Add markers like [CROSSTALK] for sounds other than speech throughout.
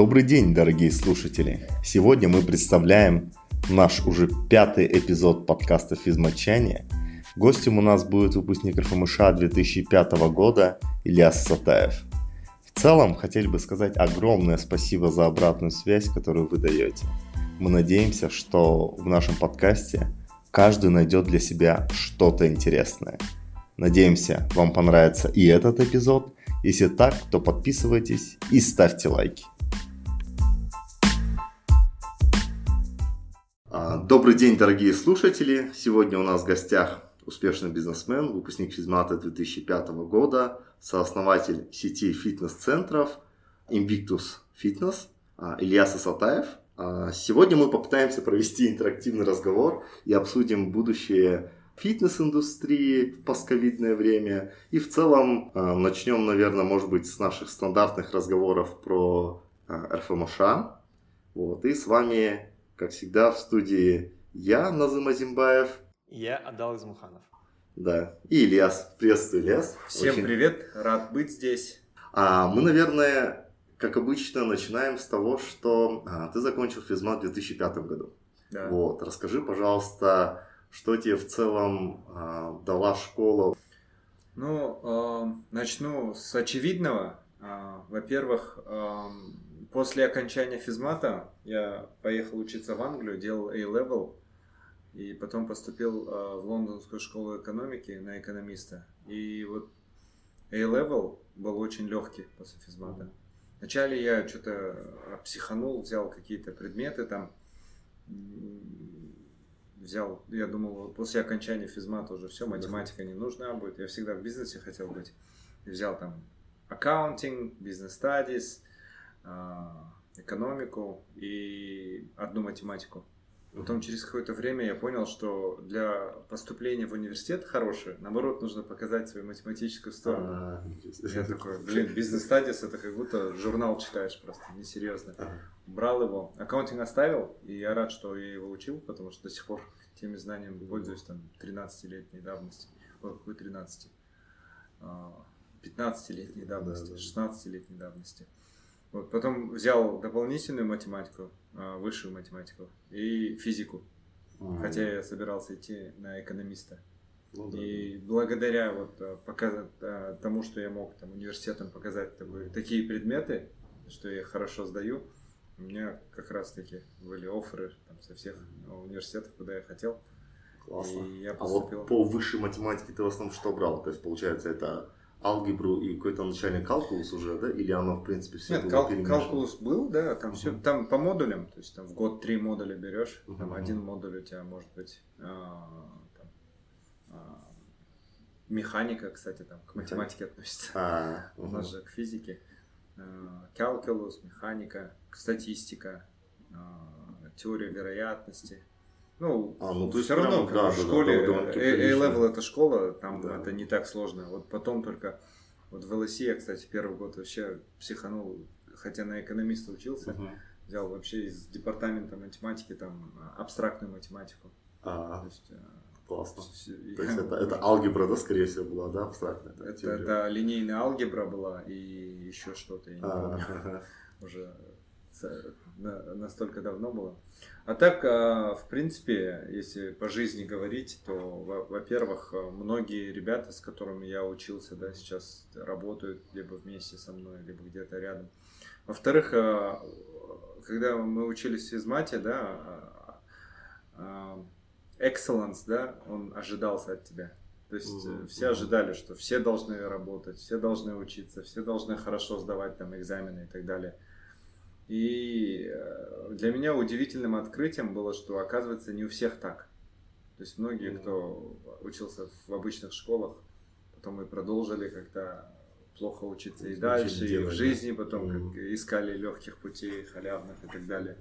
Добрый день, дорогие слушатели! Сегодня мы представляем наш уже пятый эпизод подкаста «Физмочание». Гостем у нас будет выпускник РФМШ 2005 года Ильяс Сатаев. В целом, хотели бы сказать огромное спасибо за обратную связь, которую вы даете. Мы надеемся, что в нашем подкасте каждый найдет для себя что-то интересное. Надеемся, вам понравится и этот эпизод. Если так, то подписывайтесь и ставьте лайки. Добрый день, дорогие слушатели! Сегодня у нас в гостях успешный бизнесмен, выпускник физмата 2005 года, сооснователь сети фитнес-центров Invictus Fitness а, Илья Сатаев. А, сегодня мы попытаемся провести интерактивный разговор и обсудим будущее фитнес-индустрии в постковидное время. И в целом начнем, наверное, может быть, с наших стандартных разговоров про РФМШ. Вот. И с вами как всегда, в студии я, Назым Азимбаев. Я, Адал Измуханов. Да. И Ильяс. Приветствую, Ильяс. Всем Очень... привет, рад быть здесь. А, мы, наверное, как обычно, начинаем с того, что а, ты закончил физмат в 2005 году. Да. Вот. Расскажи, пожалуйста, что тебе в целом а, дала школа? Ну, э, начну с очевидного. Э, во-первых, э, после окончания физмата я поехал учиться в Англию, делал A-level, и потом поступил э, в Лондонскую школу экономики на экономиста. И вот A-level был очень легкий после физмата. Вначале я что-то психанул, взял какие-то предметы там, взял, я думал, после окончания физмата уже все, математика не нужна будет. Я всегда в бизнесе хотел быть. взял там accounting, business studies, а, экономику и одну математику. Потом через какое-то время я понял, что для поступления в университет хороший, наоборот, нужно показать свою математическую сторону. А, я такой, блин, business studies это как будто журнал читаешь просто, несерьезно. Брал его, accounting оставил, и я рад, что я его учил, потому что до сих пор теми знаниями пользуюсь там 13-летней давности. Ой, какой 13? 15-летней давности, 16-летней давности. Вот, потом взял дополнительную математику, а, высшую математику и физику. Mm-hmm. Хотя я собирался идти на экономиста. Ну, да, и да. благодаря вот а, показать, а, тому, что я мог там университетам показать такой, такие предметы, что я хорошо сдаю, у меня как раз таки были оферы там, со всех университетов, куда я хотел. Классно. И я поступил... А вот по высшей математике ты в основном что брал? То есть, получается, это алгебру и какой-то начальный калкулус уже, да? Или оно, в принципе, все Нет, было кал- перемешано? калкулус был, да, там uh-huh. все, там по модулям, то есть там в год три модуля берешь, uh-huh. там один модуль у тебя может быть а, там, а, механика, кстати, там к математике относится, а, uh-huh. у нас же к физике, калкулус, механика, статистика, теория вероятности, ну, а, ну все равно прям, да, в школе да, да, A-level это школа, там да. это не так сложно. Вот потом только вот в ЛСИ я, кстати, первый год вообще психанул, хотя на экономиста учился, угу. взял вообще из департамента математики там абстрактную математику. А, То есть, э, классно. Я... То есть это, [LAUGHS] это алгебра, да, скорее всего, была, да, абстрактная? Это, это да, линейная алгебра была и еще что-то, я не а, помню. [LAUGHS] Уже настолько давно было. А так, а, в принципе, если по жизни говорить, то, во-первых, многие ребята, с которыми я учился, да, сейчас работают либо вместе со мной, либо где-то рядом. Во-вторых, а, когда мы учились в физмате, да, а, excellence, да, он ожидался от тебя. То есть mm-hmm. все ожидали, что все должны работать, все должны учиться, все должны хорошо сдавать там экзамены и так далее. И э, для меня удивительным открытием было, что оказывается не у всех так. То есть многие, кто учился в обычных школах, потом и продолжили как-то плохо учиться и дальше, и в жизни потом как искали легких путей, халявных и так далее.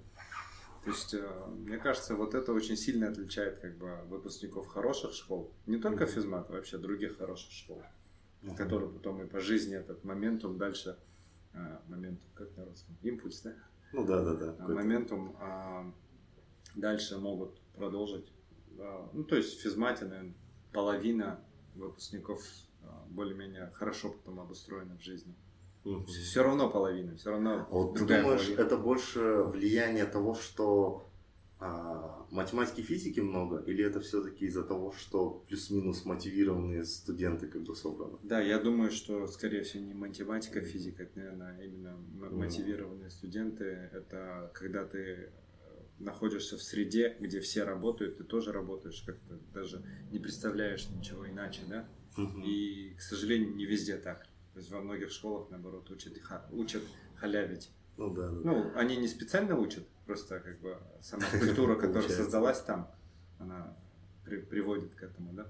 То есть, э, мне кажется, вот это очень сильно отличает как бы выпускников хороших школ, не только физмат, а вообще других хороших школ, которые потом и по жизни этот моментум дальше моментум, как на русском, импульс, да? Ну да, да, да. А, моментум а, дальше могут продолжить. А, ну, то есть в физмате, наверное, половина выпускников а, более-менее хорошо потом обустроены в жизни. Угу. Все равно половина, все равно. А вот ты думаешь, половина. это больше влияние того, что а, математики физики много, или это все-таки из-за того, что плюс-минус мотивированные студенты как бы собраны? Да, я думаю, что, скорее всего, не математика, физика, это, наверное, а именно мотивированные студенты. Это когда ты э, находишься в среде, где все работают, ты тоже работаешь, как-то даже не представляешь ничего иначе, да? И, к сожалению, не везде так. То есть во многих школах, наоборот, учат, учат халявить. Ну да, да. Ну, они не специально учат, просто как бы сама [LAUGHS] культура, которая создалась там, она при, приводит к этому, да.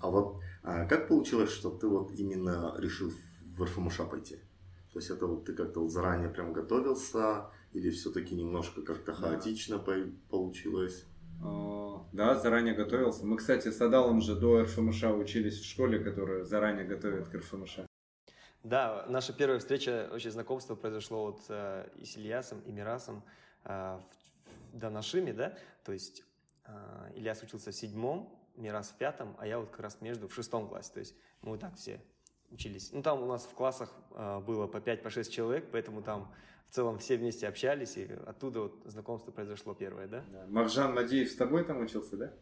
А вот а как получилось, что ты вот именно решил в РФМШ пойти? То есть это вот ты как-то вот заранее прям готовился, или все-таки немножко как-то хаотично да. получилось? Да, заранее готовился. Мы, кстати, с Адалом же до РФМШ учились в школе, которая заранее готовит к РФМШ. Да, наша первая встреча, вообще знакомство произошло вот э, и с Ильясом, и Мирасом э, в Данашиме, да, то есть э, Ильяс учился в седьмом, Мирас в пятом, а я вот как раз между в шестом классе, то есть мы вот так все учились. Ну, там у нас в классах э, было по 5-6 по шесть человек, поэтому там в целом все вместе общались, и оттуда вот знакомство произошло первое, да? да. Маржан Мадеев с тобой там учился, да?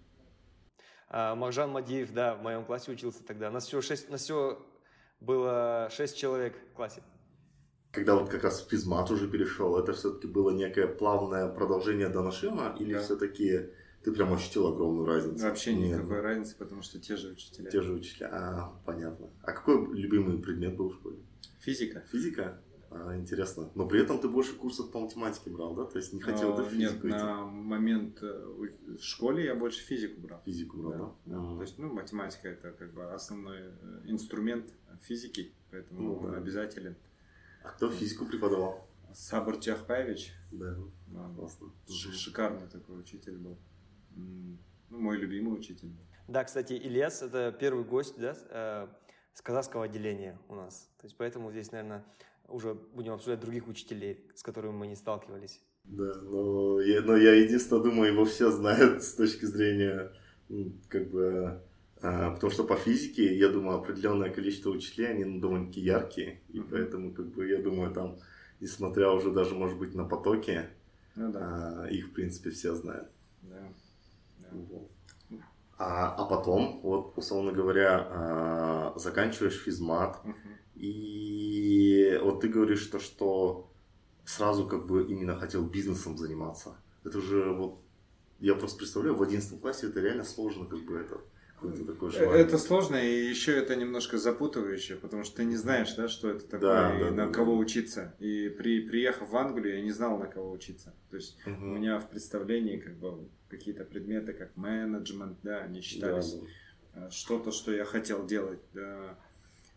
А, Маржан Мадеев, да, в моем классе учился тогда. Нас всего, шесть, нас всего было 6 человек в классе. Когда вот как раз в физмат уже перешел, это все-таки было некое плавное продолжение Данашима или да. все-таки ты прям ощутил огромную разницу? Вообще Нет. никакой разницы, потому что те же учителя. Те же учителя, а, понятно. А какой любимый предмет был в школе? Физика. Физика? А, интересно. Но при этом ты больше курсов по математике брал, да? То есть не хотел а, ты физику Нет, идти? на момент э, в школе я больше физику брал. Физику брал, да? да? да. Mm. То есть, ну, математика это как бы основной э, инструмент физики, поэтому ну, он да. обязателен. А кто физику преподавал? Сабр Чахпаевич. Да, да классно. Шикарный такой учитель был. Ну, мой любимый учитель. Да, кстати, Ильяс – это первый гость да, э, с казахского отделения у нас. То есть поэтому здесь, наверное, уже будем обсуждать других учителей, с которыми мы не сталкивались. Да, но я, но я единственное думаю, его все знают с точки зрения, как бы, а, потому что по физике, я думаю, определенное количество учителей, они ну, довольно-таки яркие, и поэтому, как бы, я думаю, там, несмотря уже даже, может быть, на потоке, ну, да. а, их, в принципе, все знают. Да. да. Вот. А, а потом, вот, условно говоря, а, заканчиваешь физмат, uh-huh. и вот ты говоришь, что, что сразу как бы именно хотел бизнесом заниматься. Это же вот, я просто представляю, в 11 классе это реально сложно, как бы это такое желание. Это сложно, и еще это немножко запутывающе, потому что ты не знаешь, да, что это такое, да, и да, на да, кого да. учиться. И при, приехав в Англию, я не знал, на кого учиться. То есть угу. у меня в представлении как бы какие-то предметы, как менеджмент, да, они считались да, да. что-то, что я хотел делать. Да.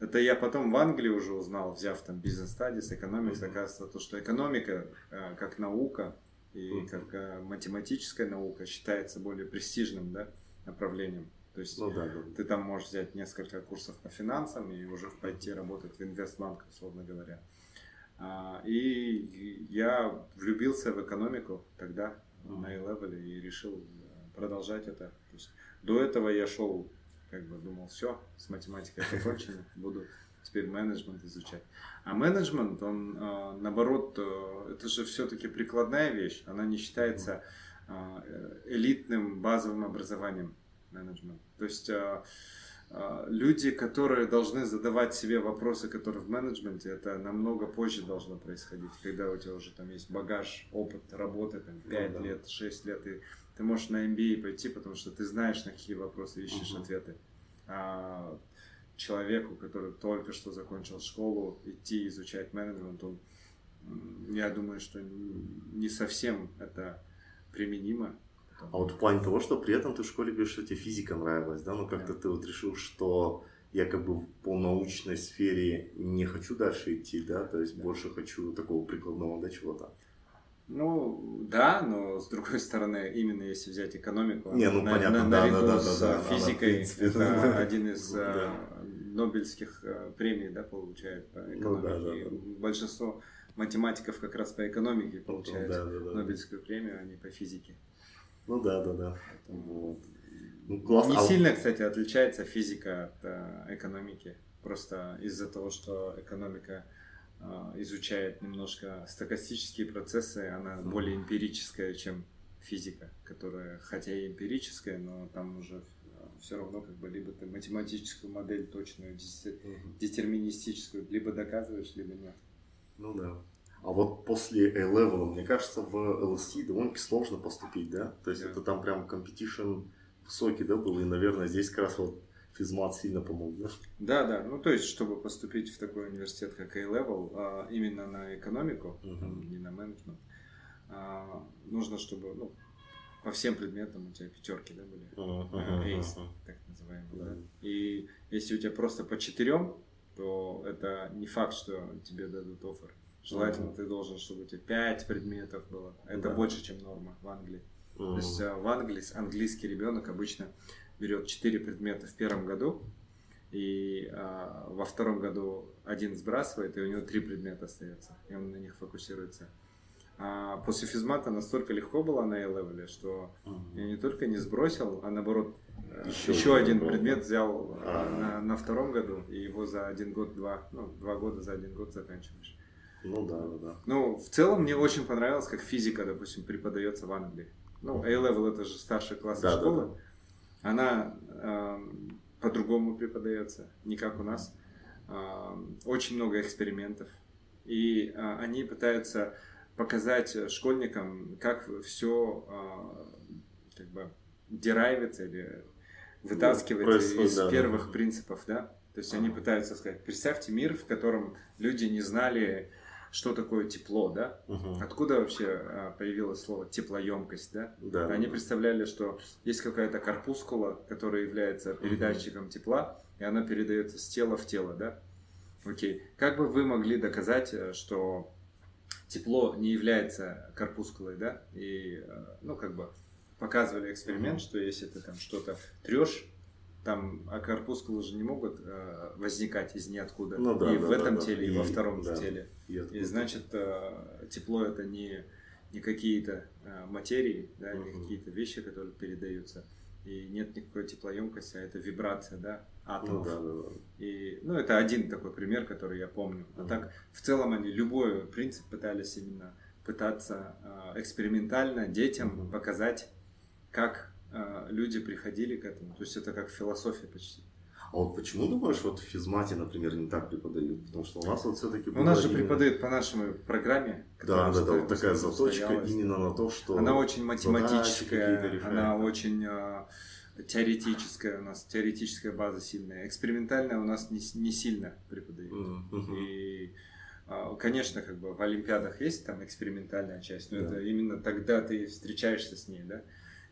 Это я потом в Англии уже узнал, взяв там бизнес-стадис, экономикс, mm оказывается, то, что экономика э, как наука и как э, математическая наука считается более престижным да, направлением. То есть ну, да, да. ты там можешь взять несколько курсов по финансам и уже пойти работать в инвестбанк, условно говоря. А, и я влюбился в экономику тогда mm-hmm. на A-level и решил э, продолжать это. То есть до этого я шел, как бы думал, все, с математикой закончено, буду теперь менеджмент изучать. А менеджмент, он э, наоборот, э, это же все-таки прикладная вещь, она не считается элитным базовым образованием менеджмент. То есть люди, которые должны задавать себе вопросы, которые в менеджменте, это намного позже должно происходить, когда у тебя уже там есть багаж, опыт работы, там, 5 ну, да. лет, 6 лет, и ты можешь на MBA пойти, потому что ты знаешь, на какие вопросы ищешь угу. ответы. А человеку, который только что закончил школу, идти изучать менеджмент, он, я думаю, что не совсем это применимо а вот в плане того, что при этом ты в школе говоришь, что тебе физика нравилась, да, ну как-то ты вот решил, что я как бы по научной сфере не хочу дальше идти, да, то есть больше хочу такого прикладного, да, чего-то. Ну, да, но с другой стороны, именно если взять экономику, не, ну, на, понятно, на, да, наряду да, да, с да, физикой, она, принципе, это один из [LAUGHS] да. Нобелевских премий, да, получает по экономике. Ну, да, да, да. Большинство математиков как раз по экономике получают да, да, да. Нобелевскую премию, а не по физике. Ну да, да, да. Вот. Ну, классно. Не а сильно, кстати, отличается физика от э, экономики. Просто из-за того, что экономика изучает немножко стокастические процессы, она более эмпирическая, чем физика, которая хотя и эмпирическая, но там уже все равно как бы либо ты математическую модель точную, детерминистическую, либо доказываешь, либо нет. Ну да. А вот после A-Level, мне кажется, в LSE довольно-таки сложно поступить, да? То есть да. это там прям competition высокий, да, был, и, наверное, здесь как раз вот физмат сильно помог, да? Да, да. Ну, то есть, чтобы поступить в такой университет, как A-Level, а, именно на экономику, uh-huh. не на менеджмент, а, нужно, чтобы, ну, по всем предметам у тебя пятерки, да, были? Uh-huh, uh-huh, uh-huh. так называемый, uh-huh. да. И если у тебя просто по четырем, то это не факт, что тебе дадут офер. Желательно uh-huh. ты должен, чтобы у тебя пять предметов было. Это да. больше, чем норма в Англии. Uh-huh. То есть в Англии английский ребенок обычно берет четыре предмета в первом году, и а, во втором году один сбрасывает, и у него три предмета остается, и он на них фокусируется. А после физмата настолько легко было на A-левеле, что uh-huh. я не только не сбросил, а наоборот еще, еще один был. предмет взял uh-huh. на, на втором году, и его за один год-два, ну, два года за один год заканчиваешь. Ну да, да, да. Ну, в целом мне очень понравилось, как физика, допустим, преподается в Англии. Ну, A-level это же старший класс да, школы. Да, да. Она э, по-другому преподается, не как у нас. Э, очень много экспериментов. И э, они пытаются показать школьникам, как все э, как бы дерайвится или вытаскивается ну, из да, первых да. принципов, да. То есть они пытаются сказать, представьте мир, в котором люди не знали, что такое тепло, да? Угу. Откуда вообще а, появилось слово теплоемкость, да? да Они представляли, что есть какая-то корпускула, которая является передатчиком угу. тепла, и она передается с тела в тело, да? Окей. Как бы вы могли доказать, э, что тепло не является корпускулой, да? И, э, ну, как бы показывали эксперимент, угу. что если ты там что-то трешь, там а корпускулы же не могут э, возникать из ниоткуда. Ну, да, и да, в этом да, теле, да. и во втором да. теле. И, и значит, э, тепло это не, не какие-то э, материи, да, угу. не какие-то вещи, которые передаются. И нет никакой теплоемкости, а это вибрация, да, атомов. Ну, да, да, да. И, ну, это один такой пример, который я помню. А угу. так, в целом, они любой принцип пытались именно пытаться э, экспериментально детям угу. показать, как люди приходили к этому. То есть это как философия почти. А вот почему думаешь, вот в физмате, например, не так преподают? Потому что у нас вот все-таки... У нас же именно... преподают по нашей программе. Да, да, да, вот такая заточка именно на то, что... Она очень математическая, она очень э, теоретическая, у нас теоретическая база сильная. Экспериментальная у нас не, не сильно преподают. Mm-hmm. И а, Конечно, как бы в Олимпиадах есть там экспериментальная часть, но да. это именно тогда ты встречаешься с ней, да.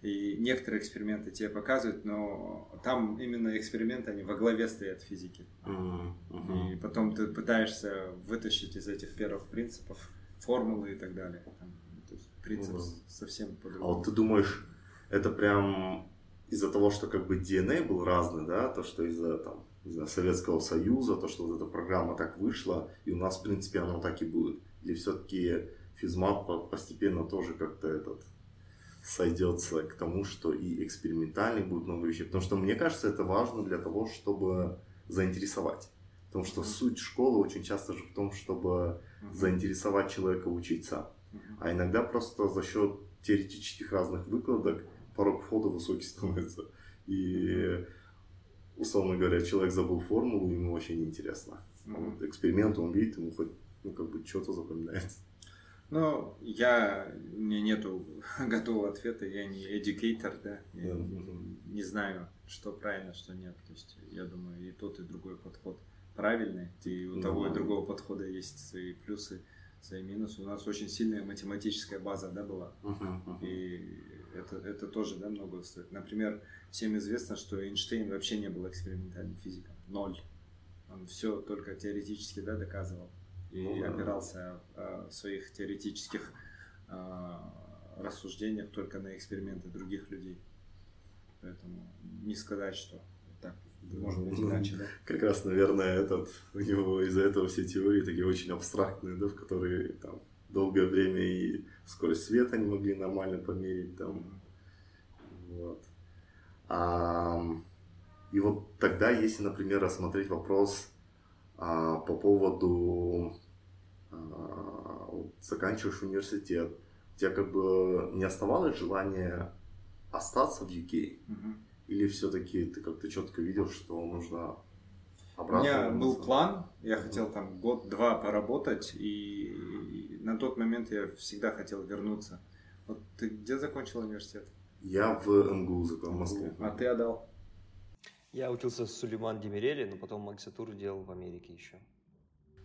И некоторые эксперименты тебе показывают, но там именно эксперименты, они во главе стоят физики. Mm-hmm. И потом ты пытаешься вытащить из этих первых принципов формулы и так далее. Там, то есть принцип mm-hmm. совсем по-другому. А вот ты думаешь, это прям из-за того, что как бы DNA был разный, да, то, что из-за там, знаю, Советского Союза, то, что вот эта программа так вышла, и у нас, в принципе, оно так и будет. Или все-таки физмат постепенно тоже как-то этот сойдется к тому, что и экспериментальный будет много вещей. Потому что мне кажется, это важно для того, чтобы заинтересовать. Потому что суть школы очень часто же в том, чтобы заинтересовать человека учиться. А иногда просто за счет теоретических разных выкладок порог входа высокий [LAUGHS] становится. И, условно говоря, человек забыл формулу, ему вообще неинтересно. А вот эксперимент он видит, ему хоть ну, как бы что-то запоминается. Ну, я, у меня нету [LAUGHS] готового ответа, я не educator, да, я не, не знаю, что правильно, что нет. То есть, я думаю, и тот, и другой подход правильный, и у того и другого подхода есть свои плюсы, свои минусы. У нас очень сильная математическая база, да, была, и это, это тоже, да, много стоит. Например, всем известно, что Эйнштейн вообще не был экспериментальным физиком, ноль. Он все только теоретически, да, доказывал и ну, опирался э, в своих теоретических э, рассуждениях только на эксперименты других людей. Поэтому не сказать, что так может быть иначе, да? Как раз, наверное, этот, у него из-за этого все теории такие очень абстрактные, да, в которые там долгое время и скорость света не могли нормально померить там. Вот. А, и вот тогда, если, например, рассмотреть вопрос а, по поводу вот, заканчиваешь университет, у тебя как бы не оставалось желания остаться в UK? Мгм. Или все-таки ты как-то четко видел, что нужно У обратно? меня был план, я хотел там год-два поработать, и на тот момент я всегда хотел вернуться. Вот ты где закончил университет? Я в МГУ закончил в Москве. А ты отдал? Я учился в Сулейман Демиреле, но потом магистратуру делал в Америке еще.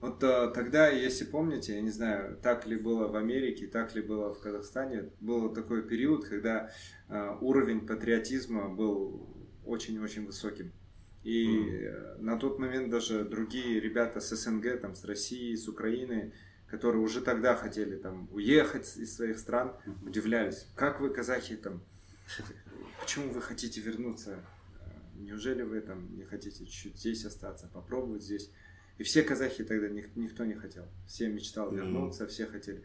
Вот э, тогда, если помните, я не знаю, так ли было в Америке, так ли было в Казахстане, был такой период, когда э, уровень патриотизма был очень-очень высоким. И э, на тот момент даже другие ребята с СНГ, там, с России, с Украины, которые уже тогда хотели там уехать из своих стран, удивлялись, как вы, казахи, там, почему вы хотите вернуться? Э, Неужели вы там не хотите чуть-чуть здесь остаться, попробовать здесь? И все казахи тогда ник- никто не хотел. Все мечтал вернуться, все хотели.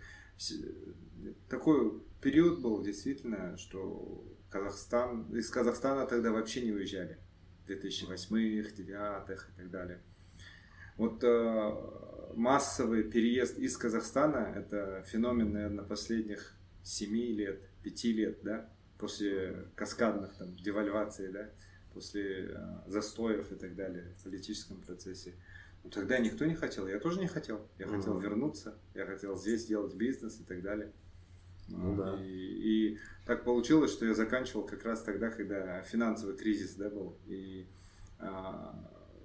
Такой период был действительно, что Казахстан, из Казахстана тогда вообще не уезжали. 2008-х, 2009-х и так далее. Вот э, массовый переезд из Казахстана – это феномен, наверное, последних 7 лет, 5 лет, да, после каскадных там девальваций, да, после э, застоев и так далее в политическом процессе. Но тогда никто не хотел, я тоже не хотел. Я Мгм. хотел вернуться, я хотел здесь делать бизнес и так далее. Ну да. И, и так получилось, что я заканчивал как раз тогда, когда финансовый кризис да, был. И а,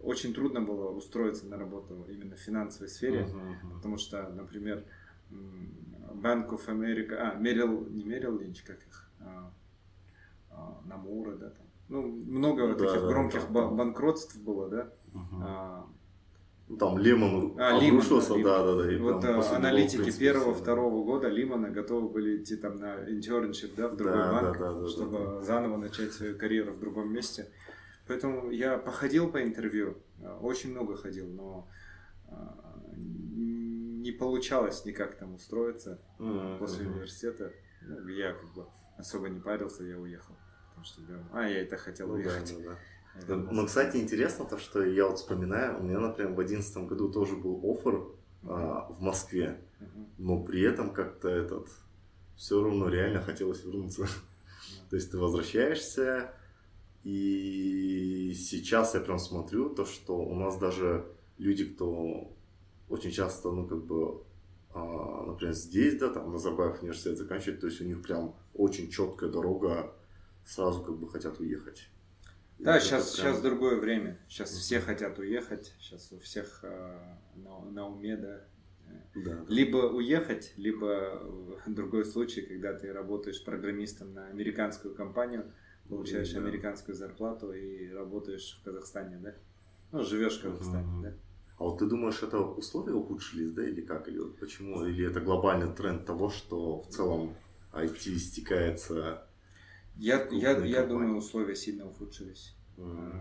очень трудно было устроиться на работу именно в финансовой сфере. Мгм, мгм. Потому что, например, Bank of America, а, Мерил, не Мерил Линч, как их, а, а, Намура, да, там. Ну, много Ну вот да, таких да, громких ба- там. банкротств было, да. Мгм. А, Ну, Там Лемон А, Лимон, обрушился, да, да, да, да. и вот там в аналитики принципе, первого, да. второго года Лимона готовы были идти там на internship, да, в другой Да, банк, да, да, да, чтобы да. заново начать свою карьеру в другом месте. Поэтому я походил по интервью, а, очень много ходил, но а, не получалось никак там устроиться Мгм, после университета. Ну, я как бы особо не парился, я уехал. Потому что, да, а, я это хотел Ну да, уехать. да, да. Да, Но, кстати, интересно то, что я вот вспоминаю, у меня, например, в одиннадцатом году тоже был оффер а, в Москве, Мгм. но при этом как-то этот все равно реально хотелось вернуться. [LAUGHS] То есть ты возвращаешься, и сейчас я прям смотрю то, что у нас даже люди, кто очень часто, ну, как бы, а, например, здесь, да, там, Назарбаев университет заканчивает, то есть у них прям очень четкая дорога, сразу как бы хотят уехать. Да, сейчас, прям- сейчас другое время. Сейчас все хотят уехать. Сейчас у всех э, на, на уме, да. Да. Либо уехать, либо другой случай, когда ты работаешь программистом на американскую компанию, получаешь Да. американскую зарплату и работаешь в Казахстане, да? Ну, живешь в Казахстане, Мгм. да? А вот ты думаешь, это условия ухудшились, да, или как? Или вот почему? Или это глобальный тренд того, что в целом IT стекается? Я, я, я думаю, условия сильно ухудшились. М,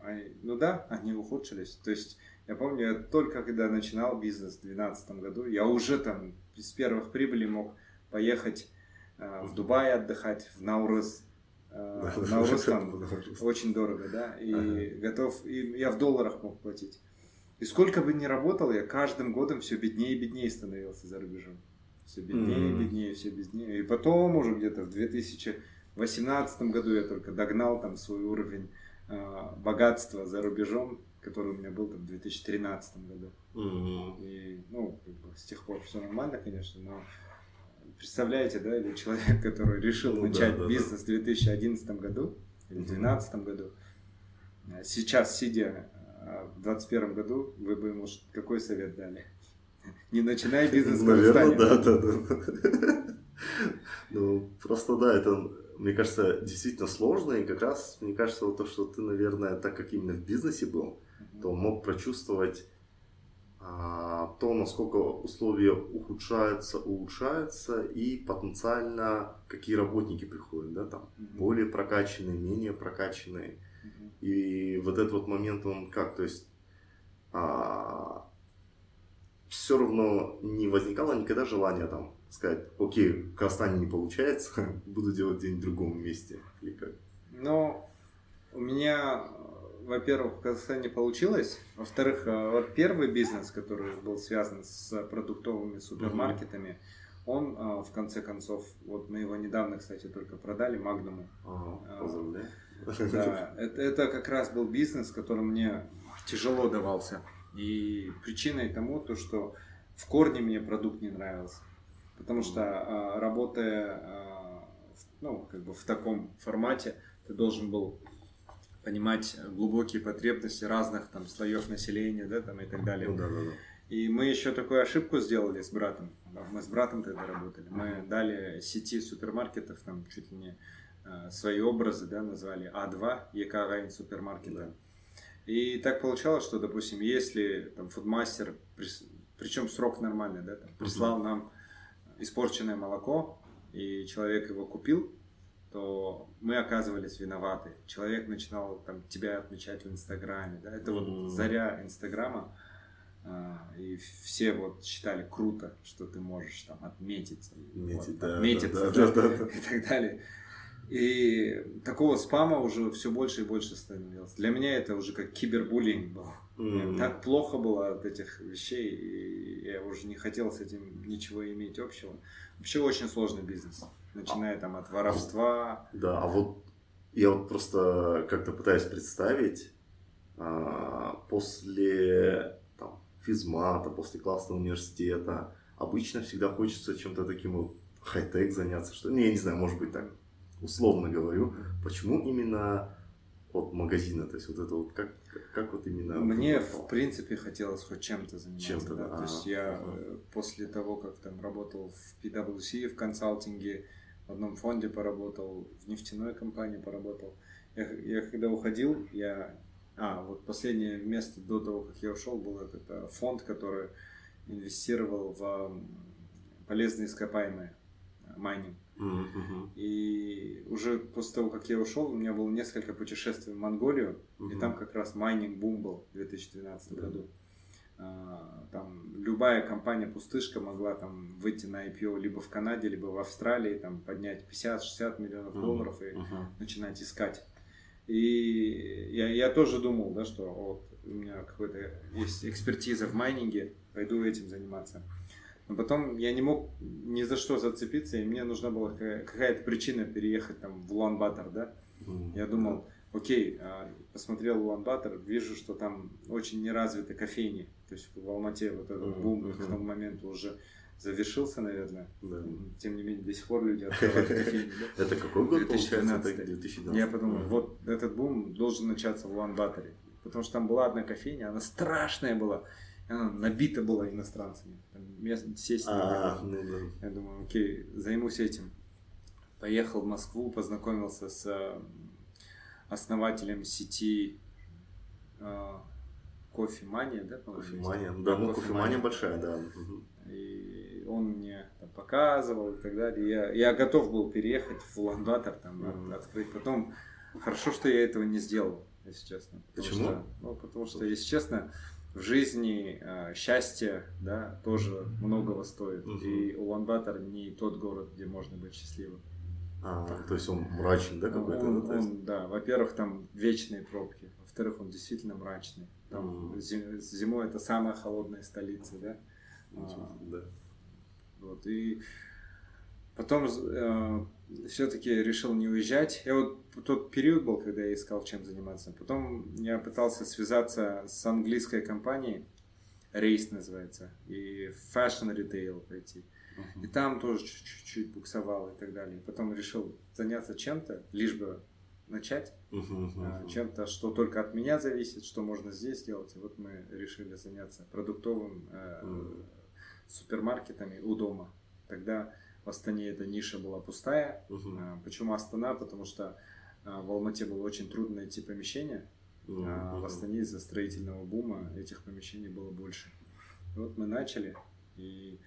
А, они- Ну да, они ухудшились. То есть я помню, я только когда начинал бизнес в 2012 году, я уже там с первых прибылей мог поехать э, в Дубай отдыхать, в Наурыз. Э, [LAUGHS] в Наурыз там очень дорого, да, и Ага. готов, и я в долларах мог платить. И сколько бы ни работал, я каждым годом все беднее и беднее становился за рубежом. Все беднее, Мгм. беднее, все беднее. И потом уже где-то в 2018 году я только догнал там свой уровень э, богатства за рубежом, который у меня был там в 2013 году. М, И, ну, как бы с тех пор все нормально, конечно, но представляете, да, или человек, который решил Ну да, начать да, да. бизнес в 2011 году или в Мгм. 2012 году, а сейчас, сидя а, в 2021 году, вы бы ему какой совет дали? Не начинай бизнес в Наверное, да, да, да. Ну, просто да, это, мне кажется, действительно сложно, и как раз, мне кажется, вот то, что ты, наверное, так как именно в бизнесе был, то мог прочувствовать а, то, насколько условия ухудшаются, улучшаются, и потенциально какие работники приходят, да, там, более прокачанные, менее прокачанные. И вот этот вот момент, он как, то есть все равно не возникало никогда желания там сказать, окей, в Казахстане не получается, [LAUGHS] буду делать где-нибудь в другом месте. Или как? Но у меня во-первых, в Казахстане получилось. Во-вторых, э, вот первый бизнес, который был связан с продуктовыми супермаркетами, mm-hmm. он, э, в конце концов, вот мы его недавно, кстати, только продали Магнуму. Ага, поздравляю. Да, [LAUGHS] это, это как раз был бизнес, который мне тяжело давался. И причиной тому то, что в корне мне продукт не нравился. Потому что а, работая а, ну, как бы в таком формате, ты должен был понимать глубокие потребности разных там слоев населения, да, там и так далее. Ну, да, да, да. И мы еще такую ошибку сделали с братом. Мы с братом тогда работали. Мы дали сети супермаркетов, там чуть ли не Э, свои образы, да, назвали А2, ЕК Райн супермаркета. Да. И так получалось, что, допустим, если там фудмастер, причем срок нормальный, да, там, прислал нам испорченное молоко, и человек его купил, то мы оказывались виноваты. Человек начинал там тебя отмечать в Инстаграме, да, это вот заря Инстаграма, а, и все вот считали круто, что ты можешь там отметиться, Метить, вот, да, отметиться да, да, да, да, и так далее. И такого спама уже все больше и больше становилось. Для меня это уже как кибербуллинг был. Mm-hmm. Так плохо было от этих вещей, и я уже не хотел с этим ничего иметь общего. Вообще очень сложный бизнес, начиная там от воровства. Да, а вот я вот просто как-то пытаюсь представить а, после там, физмата, после классного университета, обычно всегда хочется чем-то таким вот хай-тек заняться, что, не, я не знаю, может быть так условно говорю, почему именно от магазина, то есть вот это вот как, как вот именно... Мне в принципе хотелось хоть чем-то заниматься, чем-то, да. То есть я э, после того, как там работал в PwC, в консалтинге, в одном фонде поработал, в нефтяной компании поработал. Я, я когда уходил, я... А, вот последнее место до того, как я ушел, был этот а, фонд, который инвестировал в полезные ископаемые, mining. Mm-hmm. И уже после того, как я ушел, у меня было несколько путешествий в Монголию, mm-hmm. и там как раз майнинг бум был в 2012 mm-hmm. году. А, там любая компания пустышка могла там выйти на IPO либо в Канаде, либо в Австралии, там поднять 50-60 миллионов mm-hmm. долларов и mm-hmm. начинать искать. И я, я тоже думал, да, что вот у меня какой-то есть экспертиза в майнинге, пойду этим заниматься. Но потом я не мог ни за что зацепиться, и мне нужна была какая-то причина переехать там в Улан-Батор, да. Mm-hmm. Я думал, окей, а, посмотрел Улан-Батор, вижу, что там очень неразвиты кофейни. То есть в Алмате вот этот mm-hmm. бум к тому моменту уже завершился, наверное. Да. Тем не менее, до сих пор люди открывают кофейни. Это какой год 2012. 2012. Я подумал, вот этот бум должен начаться в Улан-Баторе. Потому что там была одна кофейня, она страшная была она набита была иностранцами. Там мест сесть а, ну, да. Я думаю, окей, займусь этим. Поехал в Москву, познакомился с э, основателем сети э, кофемания, да, Кофемания, да, ну кофемания большая, да. И он мне там, показывал и так далее. Я, я готов был переехать в Улан-Батор, там, mm-hmm. открыть. Потом, хорошо, что я этого не сделал, если честно. Почему? Что, ну, потому что, если честно, в жизни э, счастье, да, тоже многого стоит. Угу. И Улан-Батор не тот город, где можно быть счастливым. А, то есть он мрачный, да, какой-то? Он, да, он, да, во-первых, там вечные пробки, во-вторых, он действительно мрачный. Там угу. зим, зимой это самая холодная столица, да. А, да. Вот и потом э, все-таки решил не уезжать. Я вот тот период был, когда я искал, чем заниматься. Потом я пытался связаться с английской компанией, Рейс называется, и Fashion Retail пойти. Uh-huh. И там тоже чуть-чуть буксовал и так далее. Потом решил заняться чем-то, лишь бы начать, uh-huh, uh-huh. чем-то, что только от меня зависит, что можно здесь сделать. И вот мы решили заняться продуктовым э, uh-huh. супермаркетами у дома. Тогда в Астане эта ниша была пустая. Uh-huh. Почему Астана? Потому что а, в Алмате было очень трудно найти помещение. Uh-huh. А в Астане из-за строительного бума этих помещений было больше. И вот мы начали. И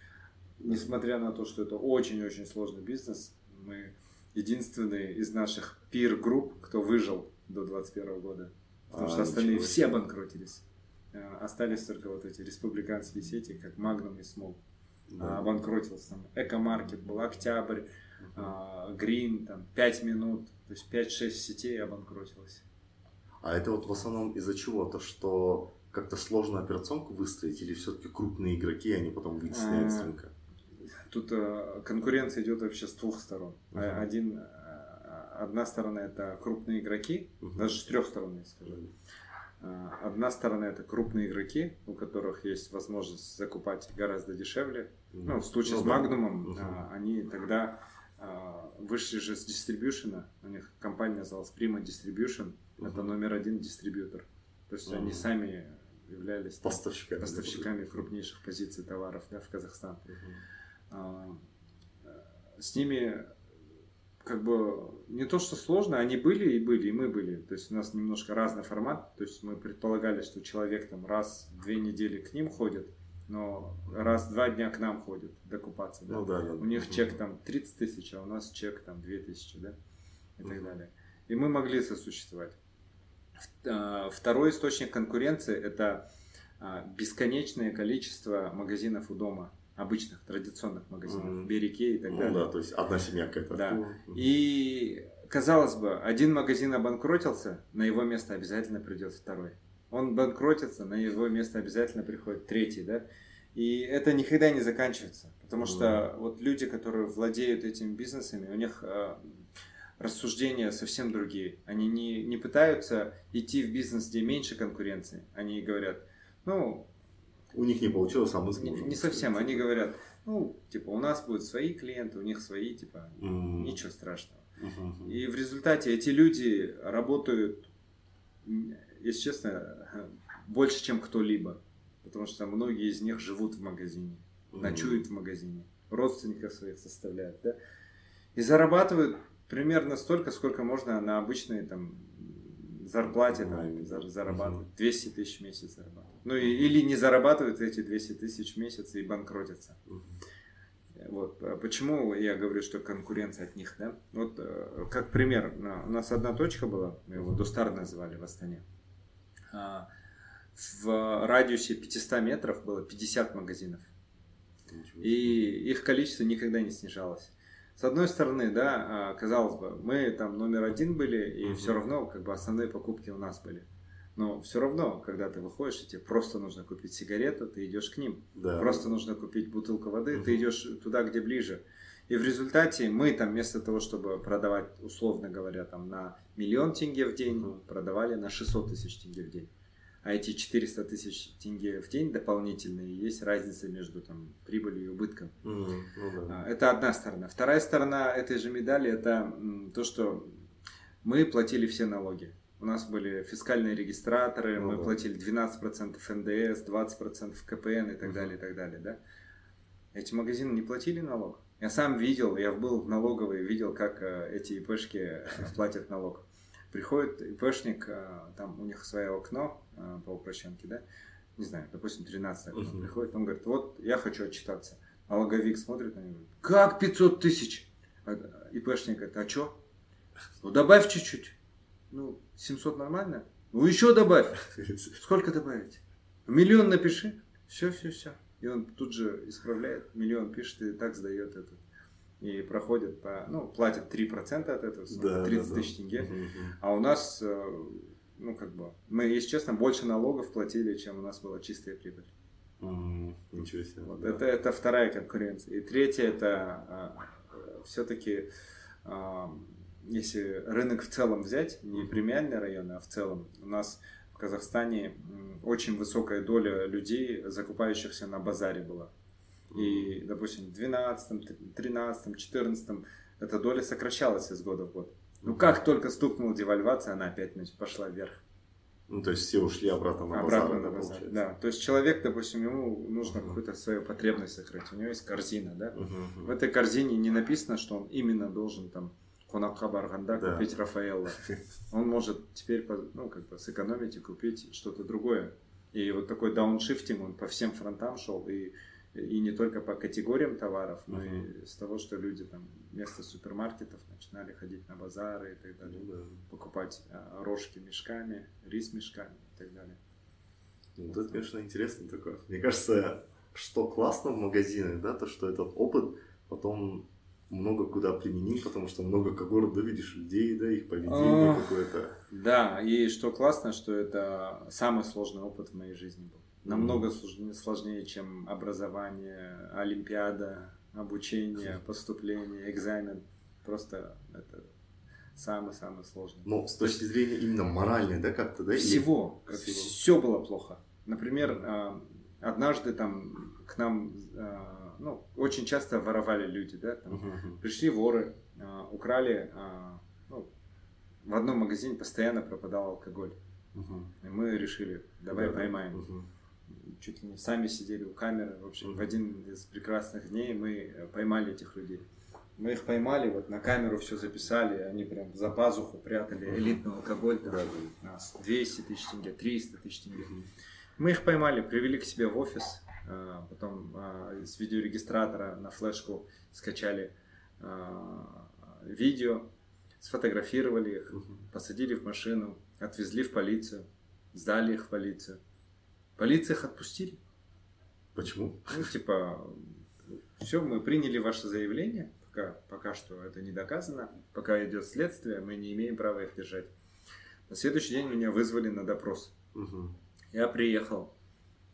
несмотря на то, что это очень-очень сложный бизнес, мы единственные из наших пир-групп, кто выжил до 2021 года. Потому а, что остальные все обанкротились. Остались только вот эти республиканские сети, как Magnum и Small да. обанкротился. Там Экомаркет был, Октябрь, Грин, там 5 минут, то есть 5-6 сетей обанкротилось. А это вот в основном из-за чего? То, что как-то сложно операционку выстроить или все-таки крупные игроки, они потом вытесняют с А, рынка? Тут э, конкуренция идет вообще с двух сторон. Э, Один, э, одна сторона это крупные игроки, даже с трех сторон, я скажу. Э, Одна сторона это крупные игроки, у которых есть возможность закупать гораздо дешевле. Ну, в случае Ну с. Магнумом э, они тогда э, вышли же с дистрибьюшена. У них компания называлась Prima Distribution. Это Мгм. номер один дистрибьютор. То есть они Мгм. сами являлись там Поставщиками. поставщиками крупнейших позиций товаров да, в Казахстан. А, э, С ними как бы не то, что сложно, они были и были, и мы были. То есть у нас немножко разный формат. То есть мы предполагали, что человек там раз в две недели к ним ходит, но раз в два дня к нам ходит докупаться. Да? Ну да, да. У них Мгм. чек там 30 тысяч, а у нас чек там 2 тысячи, да, и так Мгм. далее. И мы могли сосуществовать. А, Второй источник конкуренции – это а, бесконечное количество магазинов у дома, обычных, традиционных магазинов, Мгм. Береке и так Ну далее. да, то есть одна семья какая-то. Да. Мгм. И, казалось бы, один магазин обанкротился, на его место обязательно придет второй. Он банкротится, на его место обязательно приходит третий, да? И это никогда не заканчивается. Потому что вот люди, которые владеют этими бизнесами, у них э, рассуждения совсем другие. Они не, не пытаются идти в бизнес, где меньше конкуренции. Они говорят, ну, У них не получилось, а мы не, сможем. не совсем. Они говорят, ну, типа, у нас будут свои клиенты, у них свои, типа, М. ничего страшного. Мгм. И в результате эти люди работают, если честно, больше, чем кто-либо. Потому что многие из них живут в магазине, Мгм. ночуют в магазине, родственников своих составляют, да? И зарабатывают примерно столько, сколько можно на обычной там зарплате там, зар- да. зарабатывать. 200 тысяч в месяц зарабатывать. Ну и- или не зарабатывают эти 200 тысяч в месяц и банкротятся. Вот. а Почему я говорю, что конкуренция от них, да? Вот э, как пример, у нас одна точка была, мы его Достар называли в Астане. А, В радиусе 500 метров было 50 магазинов. И их количество никогда не снижалось. С одной стороны, да, а, казалось бы, мы там номер один были, и Мгм. все равно как бы основные покупки у нас были. Но все равно, когда ты выходишь, и тебе просто нужно купить сигарету, ты идешь к ним. Да. Просто нужно купить бутылку воды, ты Мгм. идешь туда, где ближе. И в результате мы там вместо того, чтобы продавать, условно говоря, там на миллион тенге в день, Мгм. продавали на 600 тысяч тенге в день. А эти 400 тысяч тенге в день дополнительные, есть разница между там, прибылью и убытком. Да. А, Это одна сторона. Вторая сторона этой же медали это то, что мы платили все налоги. У нас были фискальные регистраторы, Ну мы да. платили 12% НДС, 20% КПН и так далее, и так далее, да? Эти магазины не платили налог. Я сам видел, я был в налоговой, видел, как э, эти ИПшки э, платят налог. Приходит ИПшник, э, там у них свое окно э, по упрощенке, да? Не знаю, допустим, 13 окно Мгм. приходит, он говорит, вот я хочу отчитаться. Налоговик смотрит на него, говорит, как 500 тысяч? А ИПшник говорит, а что? Ну добавь чуть-чуть. Ну, 700 нормально? Ну еще добавь. [LAUGHS] Сколько добавить? Миллион напиши. Все, все, все. И он тут же исправляет, миллион пишет и так сдает этот. И проходит по, ну, платит 3% от этого, Да, 30 да, тысяч да. тенге. Мгм. А у нас, э, ну, как бы, мы, если честно, больше налогов платили, чем у нас была чистая прибыль. М, Ничего себе. Вот, да. это, это вторая конкуренция. И третья это все-таки, если рынок в целом взять, не премиальные районы, а в целом, у нас в Казахстане очень высокая доля людей, закупающихся на базаре была. И, допустим, в 12, 13, 14 эта доля сокращалась из года в год. Ну, как только стукнула девальвация, она опять значит, пошла вверх. Ну, то есть все ушли обратно на Обратно базар, на да, базар. получается? Да. То есть человек, допустим, ему нужно Мгм. какую-то свою потребность закрыть. У него есть корзина, да? Мгм. В этой корзине не написано, что он именно должен там Хонакха Барганда Да. купить Рафаэлла. [LAUGHS] Он может теперь ну, как бы сэкономить и купить что-то другое. И вот такой дауншифтинг, он по всем фронтам шел. И, и не только по категориям товаров, но и с того, что люди там вместо супермаркетов начинали ходить на базары и так далее. Ну да. Покупать а, рожки мешками, рис мешками и так далее. Ну, Вот это, конечно, интересно такое. Мне кажется, что классно в магазинах, да, то, что этот опыт потом много куда применим, потому что много когорт, да, видишь людей, да, их поведение какое-то. Да, и что классно, что это самый сложный опыт в моей жизни был. Намного сложнее, сложнее, чем образование, олимпиада, обучение, поступление, экзамен. Просто это самый-самый сложный. Но с точки зрения именно моральной, да, как-то, да? или- Всего. Всего. Все было плохо. Например, а, однажды там к нам, а, ну, очень часто воровали люди, да, там. Пришли воры, а, украли, ну, в одном магазине постоянно пропадал алкоголь. Мгм. И мы решили, давай Да, поймаем. Мгм. Чуть ли не сами сидели у камеры. В общем, Мгм. в один из прекрасных дней мы э, поймали этих людей. Мы их поймали, вот на камеру все записали, они прям за пазуху прятали элитный алкоголь. там, Да, а, с 200 тысяч тенге, 300 тысяч тенге. Мгм. Мы их поймали, привели к себе в офис, а, потом а, с видеорегистратора на флешку скачали видео, сфотографировали их, посадили в машину, отвезли в полицию, сдали их в полицию. Полиция их отпустили. Почему? Ну, типа, все, мы приняли ваше заявление, пока, пока что это не доказано, пока идет следствие, мы не имеем права их держать. На следующий день меня вызвали на допрос. Мгм. Я приехал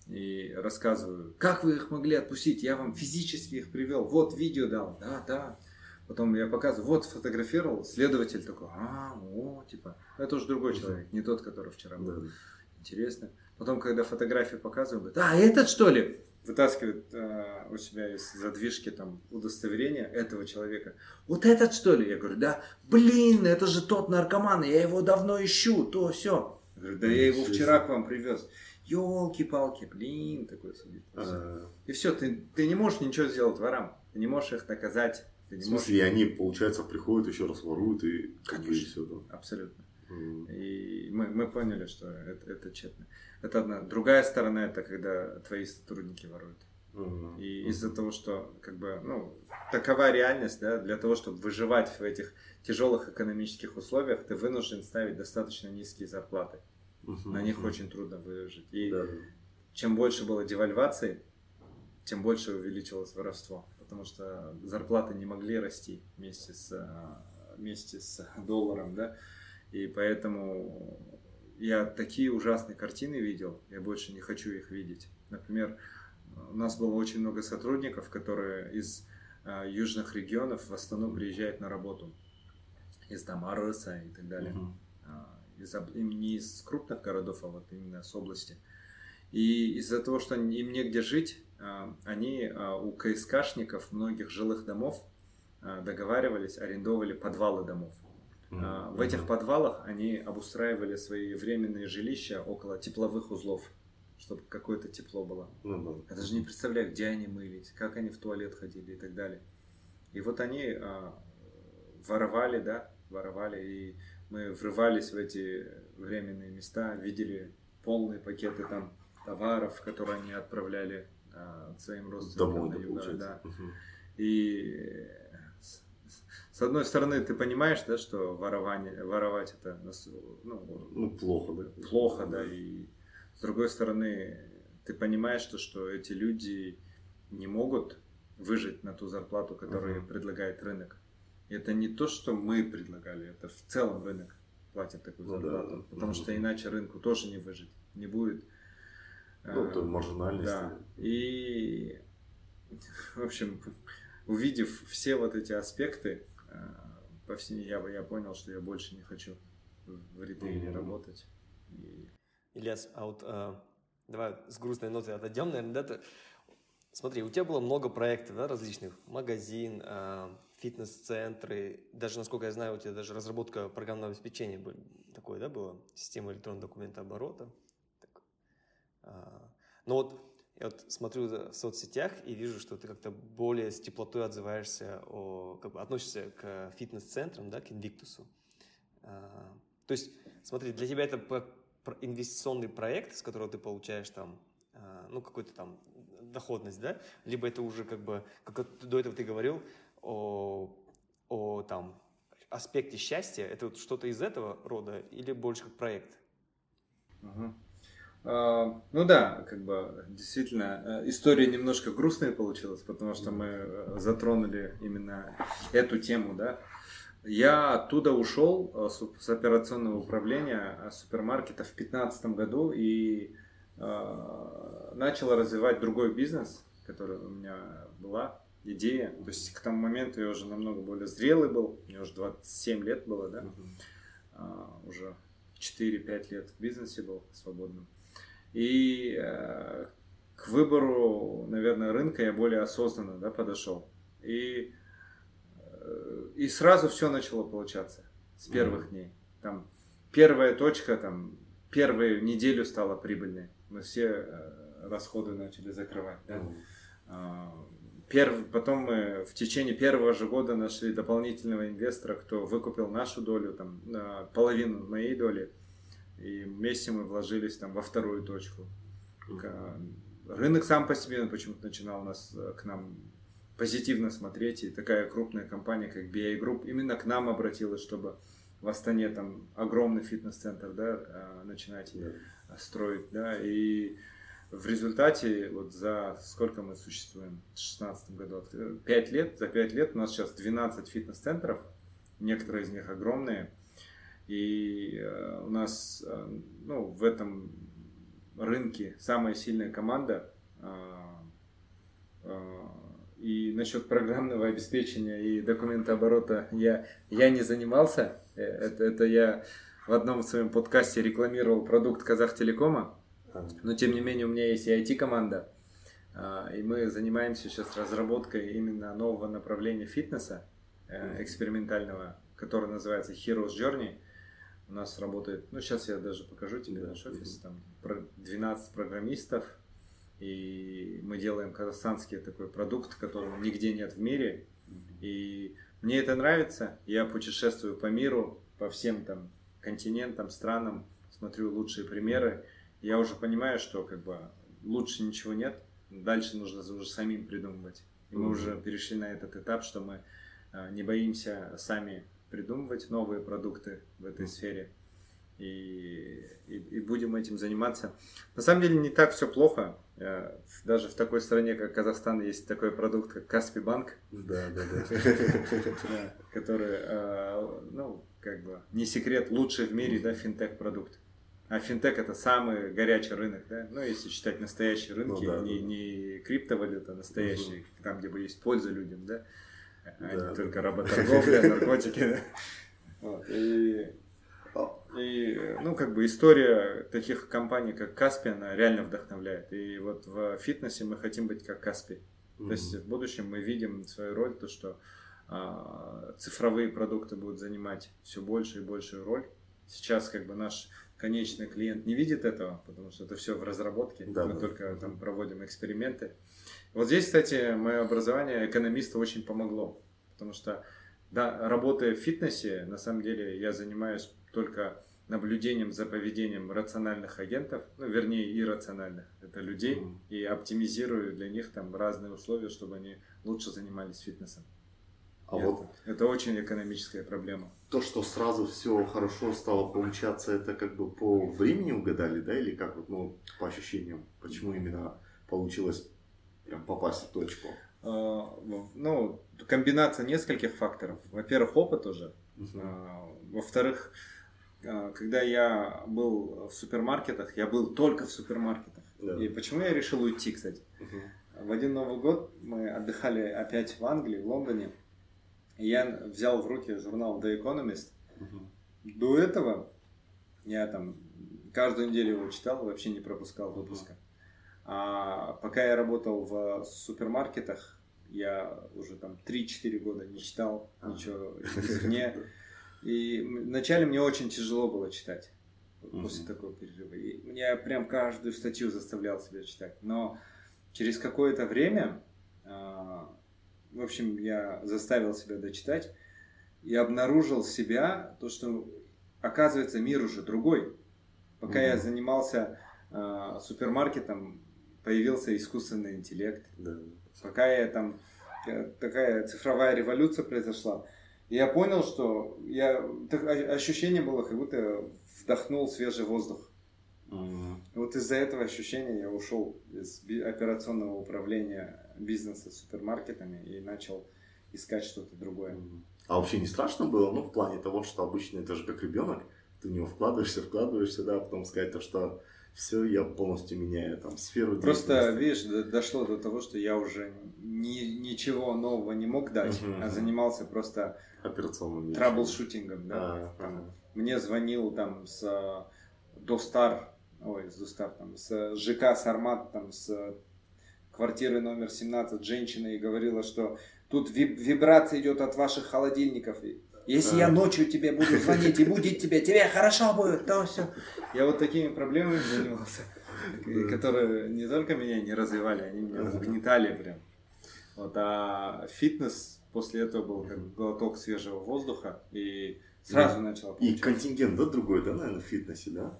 и рассказываю, как вы их могли отпустить, я вам физически их привел, вот видео дал, да, да. Потом я показываю, вот сфотографировал, следователь такой, а, о, типа, это уже другой Мгм. человек, не тот, который вчера был. Да. Интересно. Потом, когда фотографию показываю, говорит, а, этот что ли? Вытаскивает э, у себя из задвижки там удостоверение этого человека. Вот этот что ли? Я говорю, да, блин, это же тот наркоман, я его давно ищу, то все. Говорю, да я его вчера к вам привез. Елки-палки, блин, такой сидит. А, И все, ты, ты не можешь ничего сделать ворам, ты не можешь их наказать. Ты В не можешь... смысле, и они, получается, приходят, еще раз воруют и как бы и Конечно. все, да. Абсолютно. И мы, мы поняли, что это, это тщетно. Это одна. Другая сторона это когда твои сотрудники воруют. Мгм. И Мгм. из-за того, что как бы, ну, такова реальность, да, для того, чтобы выживать в этих тяжелых экономических условиях, ты вынужден ставить достаточно низкие зарплаты. Мгм. На них Мгм. очень трудно выжить. И Да, да. чем больше было девальвации, тем больше увеличилось воровство. Потому что зарплаты не могли расти вместе с, а, вместе с долларом, да. И поэтому я такие ужасные картины видел, я больше не хочу их видеть. Например, у нас было очень много сотрудников, которые из а, южных регионов в основном приезжают на работу. Из там Ареса и так далее а, из, им не из крупных городов, а вот именно с области. И из-за того, что им негде жить, а, они а, у КСКшников многих жилых домов договаривались, арендовали подвалы домов. А, В этих подвалах они обустраивали свои временные жилища около тепловых узлов, чтобы какое-то тепло было. Да. Я даже не представляю, где они мылись, как они в туалет ходили и так далее. И вот они а, воровали, да, воровали, и мы врывались в эти временные места, видели полные пакеты там товаров, которые они отправляли а, своим родственникам Домой, на юга, да. И с- одной стороны, ты понимаешь, да, что ворование, воровать это ну, Ну, плохо, да? плохо, да, и с другой стороны, ты понимаешь, что, что эти люди не могут выжить на ту зарплату, которую Мгм. предлагает рынок. И это не то, что мы предлагали, это в целом рынок платит такую Ну да, зарплату, потому мгм. что иначе рынку тоже не выжить, не будет. Ну, то маржинальность. Да. И, в общем, увидев все вот эти аспекты, по всей, я, я понял, что я больше не хочу в ритейле Мгм. работать. И Ильяс, а вот э, давай с грустной ноты отойдем, наверное, да? ты- Смотри, у тебя было много проектов, да, различных. Магазин, э, фитнес-центры. Даже, насколько я знаю, у тебя даже разработка программного обеспечения такое, да, было? Система электронного документа оборота. Так. А, Но вот я вот смотрю в соцсетях и вижу, что ты как-то более с теплотой отзываешься, о, как бы относишься к фитнес-центрам, да, к Инвиктусу. А, То есть, смотри, для тебя это инвестиционный проект, с которого ты получаешь там, а, ну, какую-то там доходность, да? Либо это уже как бы, как до этого ты говорил о, о там аспекте счастья, это вот что-то из этого рода или больше как проект? Мгм. А, ну да, как бы действительно э, история немножко грустная получилась, потому что мы э, затронули именно эту тему, да. Я оттуда ушел э, с операционного управления супермаркета в 2015 году и начал развивать другой бизнес, который у меня была идея. То есть к тому моменту я уже намного более зрелый был, мне уже 27 лет было, да, uh-huh. уже 4-5 лет в бизнесе был свободным. И э, к выбору, наверное, рынка я более осознанно да, подошел. И, э, и сразу все начало получаться с первых mm-hmm. дней. Там первая точка, там первую неделю стала прибыльной. Мы все э, расходы начали закрывать. Да? Mm-hmm. Перв, потом мы в течение первого же года нашли дополнительного инвестора, кто выкупил нашу долю, там, половину моей доли. И вместе мы вложились там во вторую точку. Рынок сам по себе почему-то начинал нас э, к нам позитивно смотреть. И такая крупная компания, как BI Group, именно к нам обратилась, чтобы в Астане там огромный фитнес-центр да, э, начинать yeah. строить. Да, и в результате, вот за сколько мы существуем, в 2016 году, 5 лет, за 5 лет у нас сейчас 12 фитнес-центров, некоторые из них огромные, и э, у нас э, ну, в этом рынке самая сильная команда. А, и насчет программного обеспечения и документооборота я, я не занимался. Э, это, это я в одном своем подкасте рекламировал продукт Казахтелекома. Но тем не менее у меня есть и IT-команда. И мы занимаемся сейчас разработкой именно нового направления фитнеса экспериментального, которое называется Heroes Journey. У нас работает, ну сейчас я даже покажу тебе наш офис, там 12 программистов, и мы делаем казахстанский такой продукт, которого нигде нет в мире. И мне это нравится, я путешествую по миру, по всем там континентам, странам, смотрю лучшие примеры. Я уже понимаю, что как бы лучше ничего нет, дальше нужно уже самим придумывать. И мы уже перешли на этот этап, что мы а, не боимся сами придумывать новые продукты в этой сфере. И, и, и будем этим заниматься. На самом деле не так все плохо. Э, даже в такой стране, как Казахстан, есть такой продукт, как Каспи Банк. Да, да, [LAUGHS] да. Который, э, ну, как бы, не секрет, лучший в мире, да, финтех-продукт. А финтех это самый горячий рынок, да? Ну, если считать настоящие рынки, ну, да, не, да. не криптовалюта, а настоящие, угу. там, где бы есть польза людям, да? А да. не только работорговля, наркотики. [LAUGHS] Вот. И, и, ну, как бы история таких компаний, как Каспи, она реально вдохновляет. И вот в фитнесе мы хотим быть как Каспи. Mm-hmm. То есть в будущем мы видим свою роль, то, что а, цифровые продукты будут занимать все больше и большую роль. Сейчас как бы наш конечный клиент не видит этого, потому что это все в разработке. Да, мы да. только там проводим эксперименты. Вот здесь, кстати, мое образование экономиста очень помогло, потому что, да, работая в фитнесе, на самом деле я занимаюсь только наблюдением за поведением рациональных агентов, ну, вернее, иррациональных, это людей, mm-hmm. и оптимизирую для них там разные условия, чтобы они лучше занимались фитнесом. А и вот это, это очень экономическая проблема. То, что сразу все хорошо стало получаться, это как бы по времени угадали, да, или как вот, ну, по ощущениям, почему именно получилось прям попасть в точку? А, ну, комбинация нескольких факторов. Во-первых, опыт уже. Uh-huh. Во-вторых, а, когда я был в супермаркетах, я был только в супермаркетах. Yeah. И почему я решил уйти, кстати? Uh-huh. В один Новый год мы отдыхали опять в Англии, в Лондоне. И я взял в руки журнал The Economist. Uh-huh. До этого я там каждую неделю его читал, вообще не пропускал выпуска. Uh-huh. А пока я работал в супермаркетах, я уже там 3-4 года не читал а. ничего извне. И вначале мне очень тяжело было читать после mm такого перерыва. И я прям каждую статью заставлял себя читать. Но через какое-то время, а, в общем, я заставил себя дочитать и обнаружил себя, то, что оказывается мир уже другой. Пока mm я занимался а, супермаркетом, появился искусственный интеллект. Да. Пока я там э, такая цифровая революция произошла, я понял, что я так, ощущение было, как будто вдохнул свежий воздух. Mm. Вот из-за этого ощущения я ушел из операционного управления бизнеса супермаркетами и начал искать что-то другое. Mm. А вообще не страшно было, ну, в плане того, что обычно это же как ребенок, ты в него вкладываешься, вкладываешься, да, а потом сказать то, что все, я полностью меняю там сферу Просто, видишь, дошло до того, что я уже ни, ничего нового не мог дать, uh-huh. а занимался просто операционным траблшутингом, да. Uh-huh. Там, мне звонил там с Достар, ой, с Достар, там, с ЖК Сармат, там, с квартиры номер 17 женщина и говорила, что тут вибрация идет от ваших холодильников. Если я ночью тебе буду звонить и будить тебя, тебе хорошо будет, то все. Я вот такими проблемами занимался, которые не только меня не развивали, они меня угнетали прям. Вот, а фитнес после этого был как глоток свежего воздуха и сразу начал И контингент, да, другой, да, наверное, в фитнесе, да?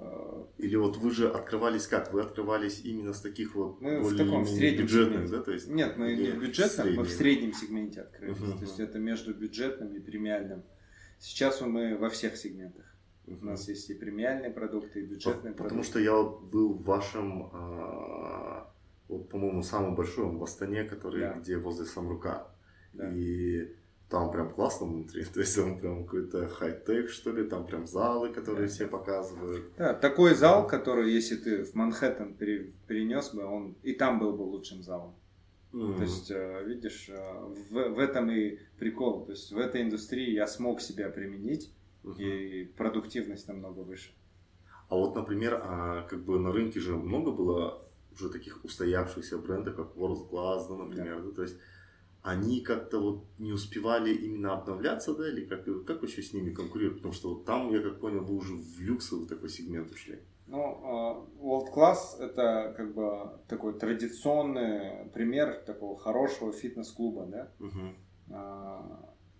А, Или вот вы же открывались как? Вы открывались именно с таких вот мы более в таком среднем бюджетных, сегменте. да? То есть, Нет, мы не в бюджетном, мы в среднем сегменте открылись. Uh-huh. То есть это между бюджетным и премиальным. Сейчас мы во всех сегментах. Uh-huh. У нас есть и премиальные продукты, и бюджетные По- продукты. Потому что я был в вашем, а, вот, по-моему, самом большом в Астане, который да. где возле Самрука. Да. И там прям классно внутри, [LAUGHS] то есть он прям какой-то хай-тек, что ли, там прям залы, которые все показывают. Да, такой зал, который, если ты в Манхэттен перенес бы, он и там был бы лучшим залом. Mm-hmm. То есть, э, видишь, э, в, в этом и прикол. То есть в этой индустрии я смог себя применить, mm-hmm. и продуктивность намного выше. А вот, например, а, как бы на рынке же много было уже таких устоявшихся брендов, как World Class, да, например, да. Да, то есть они как-то вот не успевали именно обновляться, да, или как, как вообще с ними конкурировать? Потому что вот там, я как понял, вы уже в люксовый такой сегмент ушли. Ну, а, World Class это как бы такой традиционный пример такого хорошего фитнес-клуба, да. Угу.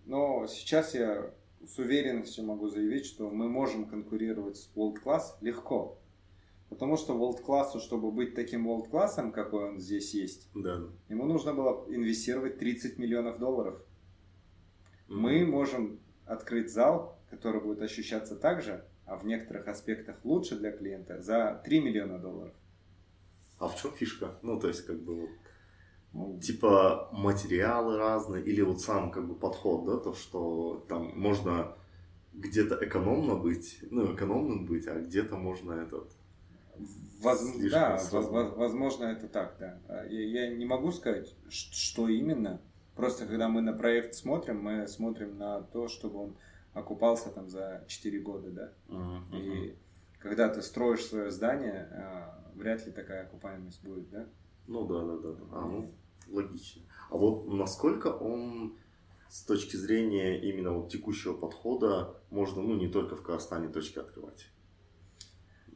Но сейчас я с уверенностью могу заявить, что мы можем конкурировать с World Class легко. Потому что World классу, чтобы быть таким World классом, какой он здесь есть, да. ему нужно было инвестировать 30 миллионов долларов. Mm-hmm. Мы можем открыть зал, который будет ощущаться так же, а в некоторых аспектах лучше для клиента, за 3 миллиона долларов. А в чем фишка? Ну, то есть, как бы, вот, ну, типа, материалы разные, или вот сам, как бы, подход, да, то, что там можно где-то экономно быть, ну, экономным быть, а где-то можно этот Воз... Да, воз... возможно, это так, да. А, я, я не могу сказать, что именно. Просто когда мы на проект смотрим, мы смотрим на то, чтобы он окупался там за 4 года, да. Uh-huh. И когда ты строишь свое здание, а, вряд ли такая окупаемость будет, да? Ну да, да, да. А, ну, логично. А вот насколько он с точки зрения именно вот текущего подхода можно, ну, не только в Казахстане точки открывать?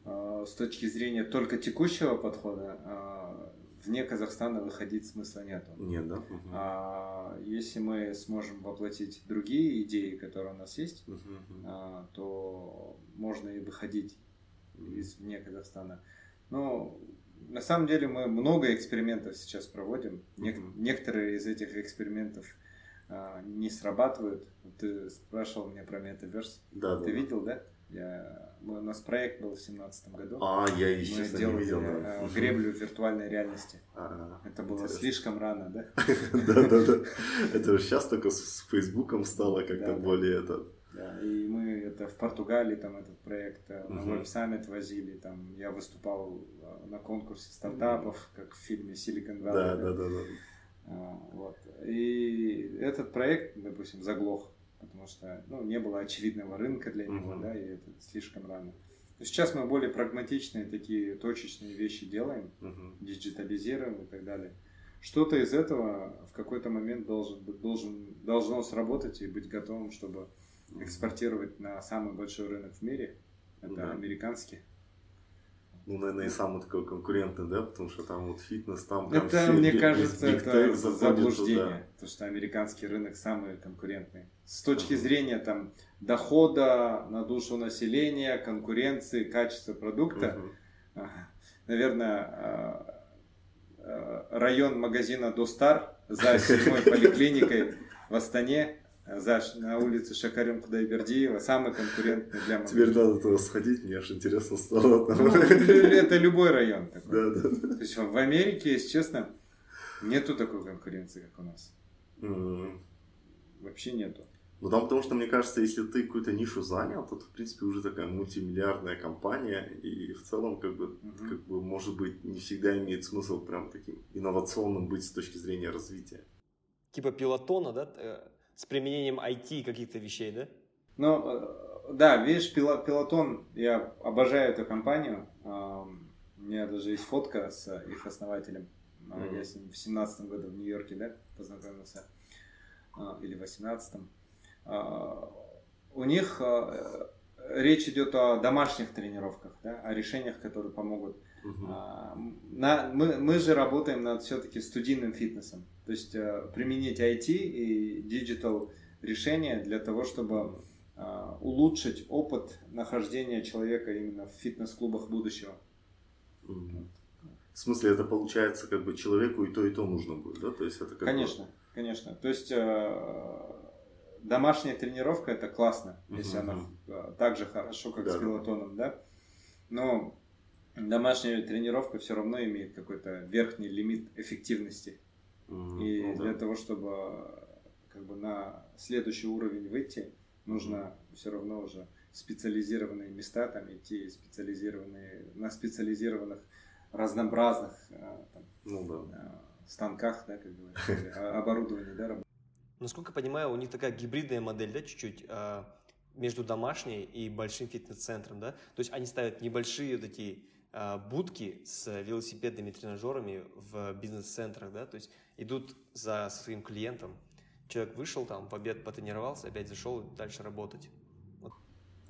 А, с точки зрения только текущего подхода, а, вне Казахстана выходить смысла нету. Нет, да? Угу. А если мы сможем воплотить другие идеи, которые у нас есть, угу. то можно и выходить из вне Казахстана. Но на самом деле мы много экспериментов сейчас проводим. Нек- некоторые из этих экспериментов а, не срабатывают. Ты спрашивал меня про метаверс. Да, Ты да, видел, да? Я, у нас проект был в семнадцатом году. А, я еще Мы делали не видел, да. Э, греблю виртуальной реальности. А, Это было интересно. слишком рано, да? Да, да, да. Это сейчас только с Фейсбуком стало как-то более это. Да, и мы это в Португалии там этот проект э, на Web Summit возили, там я выступал э, на конкурсе стартапов, как в фильме Silicon Valley. Да, да, да, да. Вот. И этот проект, допустим, заглох потому что ну, не было очевидного рынка для него, uh-huh. да, и это слишком рано. Сейчас мы более прагматичные такие точечные вещи делаем, uh-huh. диджитализируем и так далее. Что-то из этого в какой-то момент должен, должен, должно сработать и быть готовым, чтобы экспортировать на самый большой рынок в мире. Это uh-huh. американский ну, наверное, и самый такой конкурентный, да, потому что там вот фитнес, там прям Это, все мне кажется, это заблуждение, туда. потому что американский рынок самый конкурентный. С точки uh-huh. зрения там дохода на душу населения, конкуренции, качества продукта, uh-huh. наверное, а, а, район магазина Достар за седьмой [LAUGHS] поликлиникой в Астане Заш, на улице Шакарем Кудайбердиева, самый конкурентный для Москвы. Теперь надо туда сходить, мне аж интересно стало. Ну, это любой район такой. Да, да. То есть в Америке, если честно, нету такой конкуренции, как у нас. Mm. Вообще нету. Ну там, потому что, мне кажется, если ты какую-то нишу занял, то ты, в принципе, уже такая мультимиллиардная компания, и в целом, как бы, Мгм. как бы, может быть, не всегда имеет смысл прям таким инновационным быть с точки зрения развития. Типа пилотона, да, э, с применением IT каких-то вещей, да? Ну, э, да, видишь, Пилотон, я обожаю эту компанию. У меня даже есть фотка с их основателем. Мгм. Я с ним в семнадцатом году в Нью-Йорке, да, познакомился. А, Или в восемнадцатом. У них э, речь идет о домашних тренировках, да, о решениях, которые помогут Мгм. а, на, мы, мы же работаем над все-таки студийным фитнесом. То есть э, применить IT и digital решения для того, чтобы а, улучшить опыт нахождения человека именно в фитнес-клубах будущего. В смысле, это получается, как бы человеку и то, и то нужно будет, да? То есть это как бы- Конечно, конечно. То есть э, домашняя тренировка это классно, если Мгм, она э, так же хорошо, как Да, с пилотоном, да. Но домашняя тренировка все равно имеет какой-то верхний лимит эффективности. Мгм. И Ну да. для того, чтобы э, как бы на следующий уровень выйти, нужно все равно уже специализированные места там идти, специализированные на специализированных разнообразных э, там, Ну да. э, станках, да, как говорится, оборудовании, да, работать. Насколько я понимаю, у них такая гибридная модель, да, чуть-чуть, а, между домашней и большим фитнес-центром, да? То есть они ставят небольшие а, будки с велосипедными тренажерами в бизнес-центрах, да? То есть идут за своим клиентом. Человек вышел там, в обед потренировался, опять зашел дальше работать.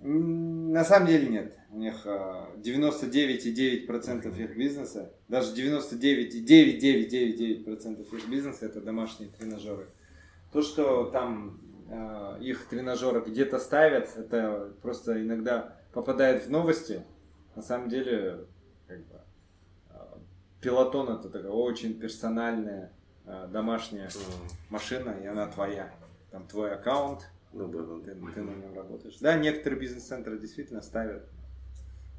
На самом деле нет. У них э, 99,9% их бизнеса, даже 99,9999% их бизнеса это домашние тренажеры. То, что там э, их тренажеры где-то ставят, это просто иногда попадает в новости. На самом деле, э, пилотон это такая очень персональная э, домашняя машина, и она твоя. Там твой аккаунт, Ну да, да. ты, ты на нем работаешь. Да, некоторые бизнес-центры действительно ставят.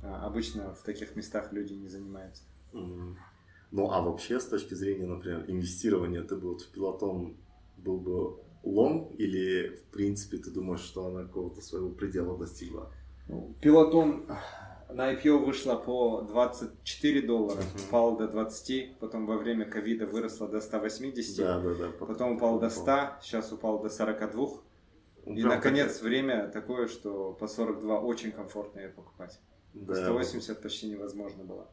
А, Обычно в таких местах люди не занимаются. Ну а вообще, с точки зрения, например, инвестирования, ты бы вот в пилотон был бы лонг или, в принципе, ты думаешь, что она какого-то своего предела достигла? Ну, Пилотон на IPO вышла по 24 доллара, Мгм. упал до 20, потом во время ковида выросла до 180, Да, да, да. потом упал до 100, сейчас упал до 42. Ну, И, прям наконец, время такое, что по 42 очень комфортно ее покупать. да. 180 почти невозможно было.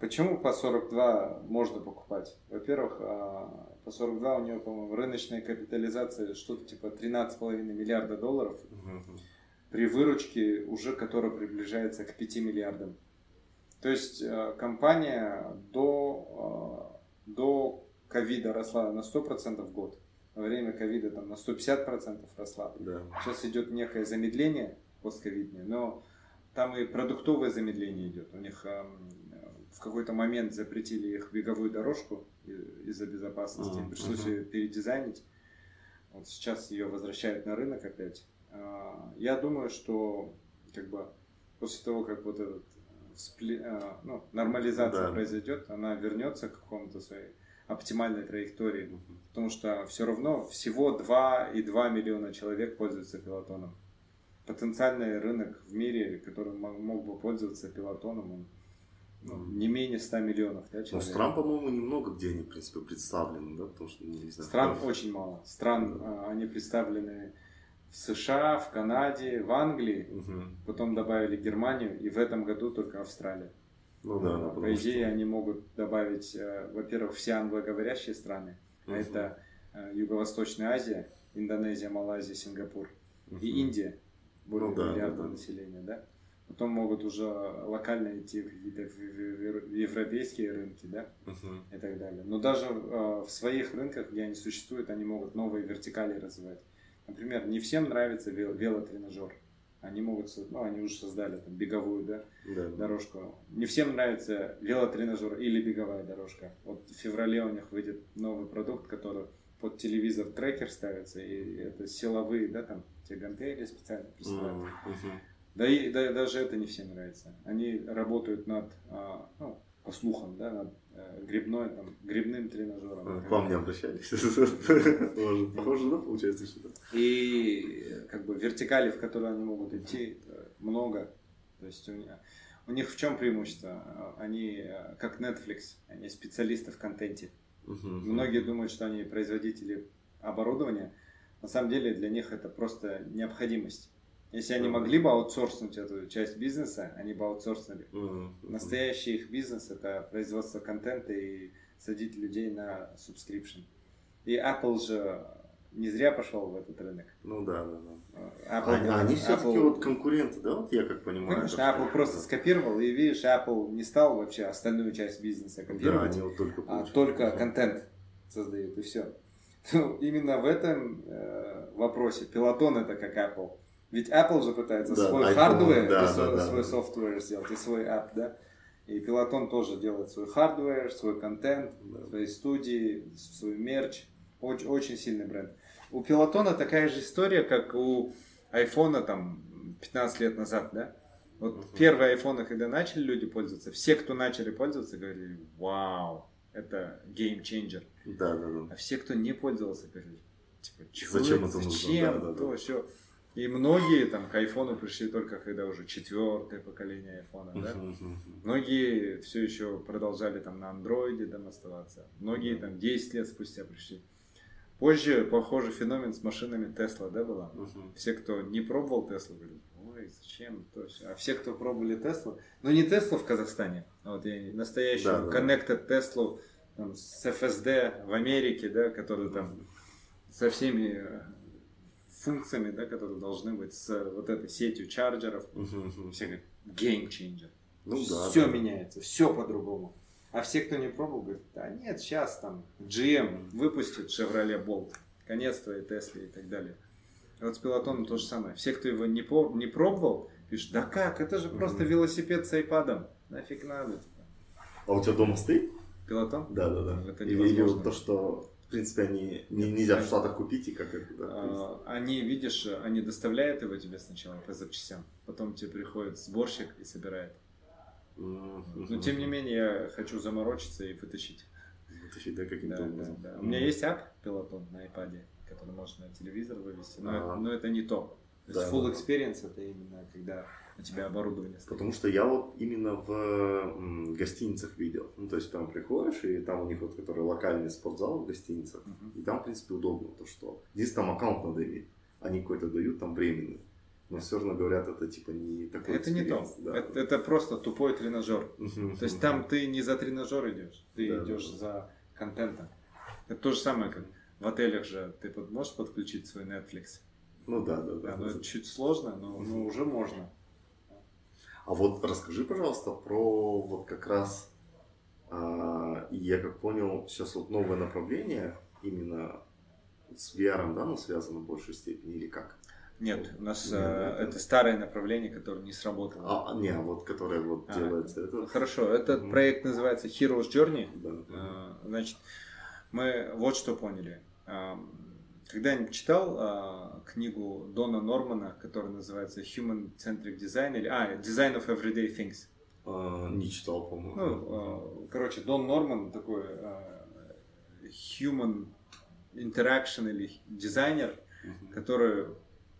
Почему по 42 можно покупать? Во-первых, а, по 42 у нее, по-моему, рыночная капитализация что-то типа 13,5 миллиарда долларов Мгм. При выручке уже, которая приближается к 5 миллиардам. То есть э, компания до, э, до ковида росла на 100% в год. Во время ковида там на 150% росла. Да. Сейчас идет некое замедление постковидное, но там и продуктовое замедление идет. У них эм, в какой-то момент запретили их беговую дорожку из-за безопасности. Мгм, Пришлось ее передизайнить. Вот сейчас ее возвращают на рынок опять. А, Я думаю, что как бы после того, как вот этот э, вспли- э, ну, нормализация Да. произойдет, она вернется к какому-то своей оптимальной траектории. Потому что все равно всего 2,2 миллиона человек пользуются пилотоном. Потенциальный рынок в мире, который мо- мог бы пользоваться пилотоном, он ну, не менее 100 миллионов да, Но человек. стран, по-моему, немного где они, в принципе, представлены, да? Потому что, ну, не знаю. Стран в- очень мало. Стран, Да. а, они представлены в США, в Канаде, в Англии. Мгм. Потом добавили Германию, и в этом году только Австралия. Ну да, да, По идее, что- они могут добавить, э, во-первых, все англоговорящие страны. Мгм. это э, Юго-Восточная Азия, Индонезия, Малайзия, Сингапур. Мгм. и Индия, более Ну да, миллиарда да, да. населения, да. Потом могут уже локально идти в какие-то в- европейские рынки, да, Мгм. и так далее. Но даже э, в своих рынках, где они существуют, они могут новые вертикали развивать. Например, не всем нравится вел- велотренажер. Они могут, ну, они уже создали там беговую, да, Да, дорожку. Не всем нравится велотренажер или беговая дорожка. Вот в феврале у них выйдет новый продукт, который под телевизор трекер ставится, и это силовые, да, там, те гантели специально присылают. Мгм. Да и да, даже это не всем нравится. Они работают над, а, ну, по слухам, да, над грибной, там, грибным тренажером. К вам не обращались. [LAUGHS] Похоже, да, получается, что-то? И э, как бы вертикали, в которые они могут идти, э, много. То есть у, у них в чем преимущество? Они э, как Netflix, они специалисты в контенте. Многие думают, что они производители оборудования. На самом деле для них это просто необходимость. Если они могли бы аутсорснуть эту часть бизнеса, они бы аутсорснули. Настоящий их бизнес это производство контента и садить людей на subscription. И Apple же не зря пошел в этот рынок. Ну да, да, да. Apple, Они, они все-таки Apple- вот конкуренты, да, вот я как понимаю. Конечно, так Apple просто скопировал, и видишь, Apple не стал вообще остальную часть бизнеса Да, копировать, они вот только а только контент создают, и все. [LAUGHS] Ну, именно в этом э, вопросе Пилотон это как Apple. Ведь Apple же пытается Да, свой hardware да, и свой, да, свой software сделать, и свой app, да? И Пилотон тоже делает свой hardware, свой контент, Да. свои студии, свой мерч. Очень, очень сильный бренд. У Пилотона такая же история, как у айфона там 15 лет назад, да? Вот Мгм. первые айфоны, когда начали люди пользоваться, все, кто начали пользоваться, говорили, вау, это changer. Да, да, да. А все, кто не пользовался, говорили, типа, чё Зачем это, это нужно? зачем, Да, да, то, да. все. И многие там к айфону пришли только когда уже четвертое поколение айфона, да? Многие все еще продолжали там на андроиде там оставаться. Многие там 10 лет спустя пришли. Позже похожий феномен с машинами Тесла, да, была? Мгм. Все, кто не пробовал Теслу, говорят, ой, зачем, то всё». А все, кто пробовали Теслу, ну не Теслу в Казахстане, а вот я настоящую Да, да. Connected Теслу с FSD в Америке, да, который там со всеми э, функциями, да, которые должны быть с вот этой сетью чарджеров. Все говорят, changer. Ну да. все да. меняется, все по-другому. А все, кто не пробовал, говорят, да нет, сейчас там GM выпустит Chevrolet Bolt, конец твоей Тесле и так далее. И вот с пилотоном то же самое. Все, кто его не, по- не пробовал, пишут, да как, это же просто велосипед с айпадом. Нафиг надо. типа. А у тебя дома стоит? Пилотон? Да, да, да. Это или, или невозможно. вот то, что принципе они не, нельзя в Штатах купить и как это, да. А, Они, видишь, они доставляют его тебе сначала по запчастям, потом тебе приходит сборщик и собирает. Но тем не менее я хочу заморочиться и вытащить. Вытащить, да, каким-то Да, да, образом. да. У меня есть app пилотон на iPad, который можно на телевизор вывести, но, это, но это не то. То есть Да, full да. experience это именно когда у тебя оборудование стоит. Потому что я вот именно в гостиницах видел. Ну, то есть там приходишь, и там у них вот, который локальный спортзал в гостиницах. Мгм. И там, в принципе, удобно то, что здесь там аккаунт надо иметь. Они какой-то дают там временный. Но все равно говорят, это типа не такой Это не то. да. Это, это просто тупой тренажер. То есть там ты не за тренажер идешь, ты Да, идешь да. за контентом. Это то же самое, как в отелях же ты можешь подключить свой Netflix. Ну да, да, да. Да, но это чуть сложно, но, но уже можно. А вот расскажи, пожалуйста, про вот как раз, а, я как понял, сейчас вот новое направление именно с VR, да, оно связано в большей степени или как? Нет, у нас Нет, э, да, да. это старое направление, которое не сработало. А, не, а вот которое вот А, делается, это... Хорошо, этот Мгм. проект называется Heroes Journey. Да. А, Значит, мы вот что поняли. Когда-нибудь читал а, книгу Дона Нормана, которая называется Human Centric Design, или, а, Design of Everyday Things. А, не читал, по-моему. Ну, а, короче, Дон Норман такой а, human interaction или дизайнер, Мгм. который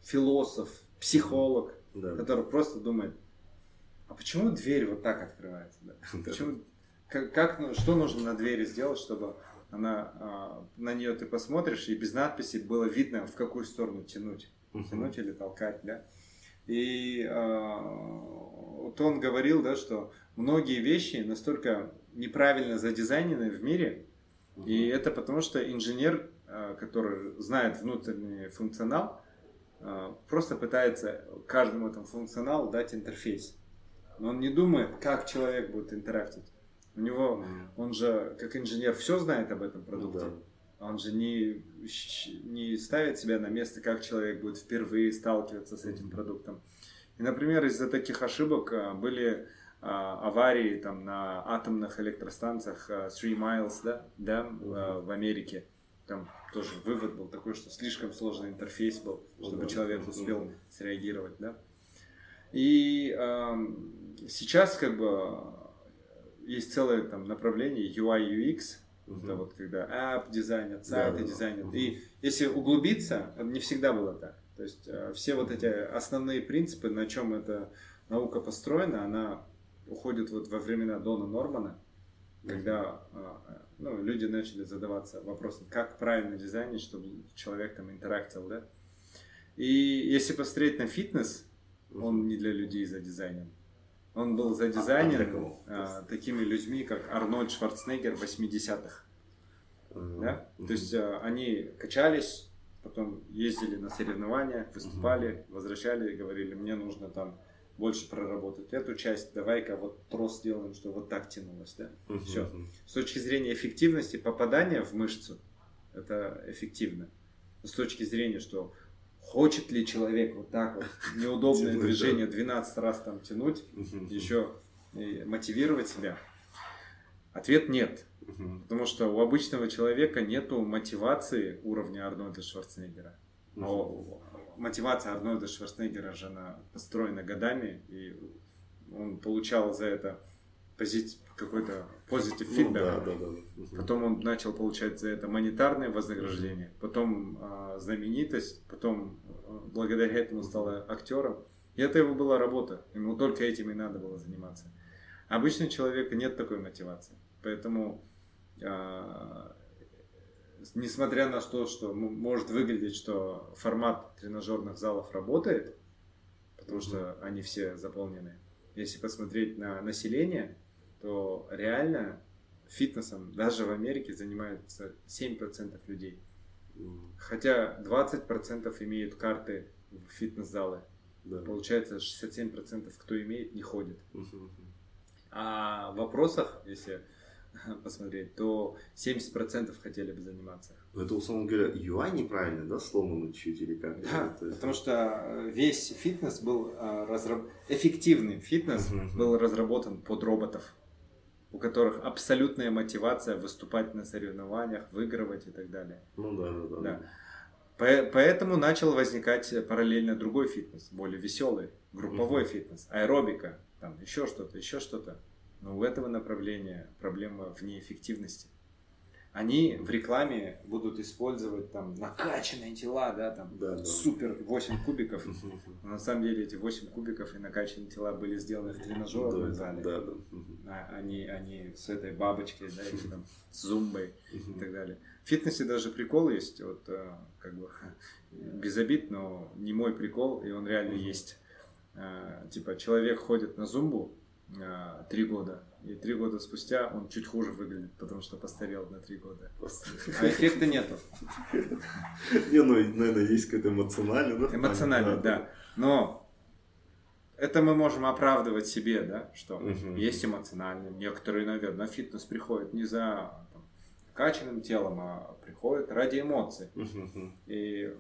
философ, психолог, Да. который просто думает, а почему дверь вот так открывается? да? [LAUGHS] Да. Почему, как, как, ну, что нужно на двери сделать, чтобы она, а, на нее ты посмотришь, и без надписи было видно, в какую сторону тянуть. Мгм. Тянуть или толкать, да? И а, вот он говорил, да, что многие вещи настолько неправильно задизайнены в мире, Мгм. и это потому, что инженер, а, который знает внутренний функционал, просто пытается каждому этому функционалу дать интерфейс. Но он не думает, как человек будет интерактить. У него, он же, как инженер, все знает об этом Ну продукте. да. Он же не, не ставит себя на место, как человек будет впервые сталкиваться с этим продуктом. И, например, из-за таких ошибок а, были а, аварии там, на атомных электростанциях а, Three Miles да, да, в Америке. там тоже вывод был такой, что слишком сложный интерфейс был, Ну чтобы человек успел среагировать, да. И сейчас как бы есть целое там направление UI UX, Мгм. это вот когда app дизайнят, Да, сайты да, да. дизайнят. Мгм. И если углубиться, не всегда было так. То есть э, все вот эти основные принципы, на чем эта наука построена, она уходит вот во времена Дона Нормана, когда э, ну, люди начали задаваться вопросом, как правильно дизайнить, чтобы человек там интерактил, да. И если посмотреть на фитнес, он не для людей задизайнен. Он был а задизайнен кого? а, такими людьми, как Арнольд Шварценеггер в 80-х. Мгм. Да? Мгм. То есть э, они качались, потом ездили на соревнования, выступали, возвращали и говорили, мне нужно там больше проработать эту часть, давай-ка вот трос сделаем, что вот так тянулось. Да? Всё. Мгм. С точки зрения эффективности попадания в мышцу, это эффективно. Но с точки зрения, что хочет ли человек вот так вот неудобное движение 12 раз там тянуть, еще мотивировать себя? Ответ нет. Потому что у обычного человека нету мотивации уровня Арнольда Шварценеггера. Но мотивация Арнольда Шварценеггера же она построена годами, и он получал за это позит- какой-то позитив Ну, фидбэк. да, да, да. Мгм. Потом он начал получать за это монетарное вознаграждение, потом а, знаменитость, потом а, благодаря этому стал актером. И это его была работа. Ему только этим и надо было заниматься. Обычно у человека нет такой мотивации. Поэтому, а, несмотря на то, что может выглядеть, что формат тренажерных залов работает, потому что они все заполнены, если посмотреть на население, то реально фитнесом даже в Америке занимаются 7% людей. Хотя 20% имеют карты в фитнес-залы. Да. Получается 67% кто имеет, не ходит. А в вопросах, если [LAUGHS] посмотреть, то 70% хотели бы заниматься. Но это, условно говоря, UI неправильно, да, сломанный чуть или как? Да, То есть- потому что э, весь фитнес был э, разраб- эффективный фитнес Мгм. был разработан под роботов, у которых абсолютная мотивация выступать на соревнованиях, выигрывать и так далее. Ну да, да, да. Да. По- Поэтому начал возникать параллельно другой фитнес, более веселый, групповой Мгм. фитнес, аэробика, там еще что-то, еще что-то. Но у этого направления проблема в неэффективности. Они в рекламе будут использовать там накачанные тела, да, там Да, да. супер 8 кубиков. Но на самом деле эти 8 кубиков и накачанные тела были сделаны в тренажерном Да, зале. Да, да. А Они, они с этой бабочкой, да, или там с зумбой и так далее. В фитнесе даже прикол есть, вот э, как бы [LAUGHS] без обид, но не мой прикол, и он реально есть. Э, Типа человек ходит на зумбу э, три года, и три года спустя он чуть хуже выглядит, потому что постарел на три года. А эффекта нету. Не, ну, наверное, есть какой-то эмоциональный, да? Эмоционально, да. Но это мы можем оправдывать себе, да, что есть эмоциональный. Некоторые, наверное, на фитнес приходят не за качанным телом, а приходят ради эмоций. И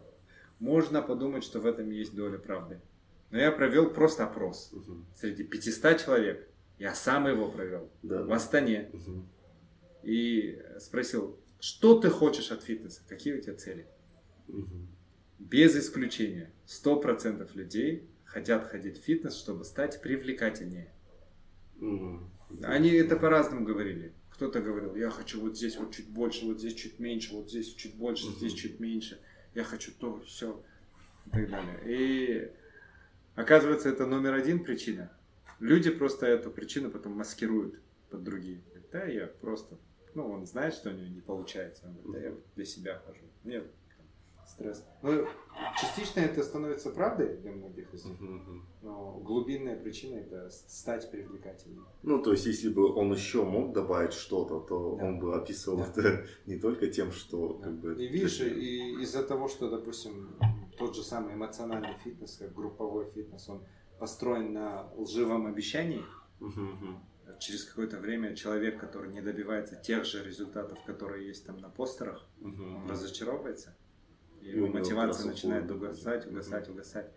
можно подумать, что в этом есть доля правды. Но я провел просто опрос. Среди 500 человек я сам его провел Да. в Астане. Мгм. И спросил, что ты хочешь от фитнеса? Какие у тебя цели? Мгм. Без исключения. 100% людей хотят ходить в фитнес, чтобы стать привлекательнее. Мгм. Они это по-разному говорили. Кто-то говорил, я хочу вот здесь вот чуть больше, вот здесь чуть меньше, вот здесь чуть больше, Мгм. здесь чуть меньше. Я хочу то, все и так далее. И оказывается, это номер один причина. Люди просто эту причину потом маскируют под другие. Да, я просто, ну, он знает, что у него не получается. Он говорит, да, я для себя хожу. Мне там, стресс. Ну, частично это становится правдой для многих из них. Но глубинная причина это стать привлекательнее. Ну, то есть, если бы он еще мог добавить что-то, то Да. он бы описывал Да. это [LAUGHS] не только тем, что как бы... И видишь, и из-за того, что, допустим, тот же самый эмоциональный фитнес, как групповой фитнес, он построен на лживом обещании. Мгм. через какое-то время человек, который не добивается тех же результатов, которые есть там на постерах, Мгм. он разочаровывается, и И его мотивация начинает уходит. угасать, Мгм. угасать, угасать.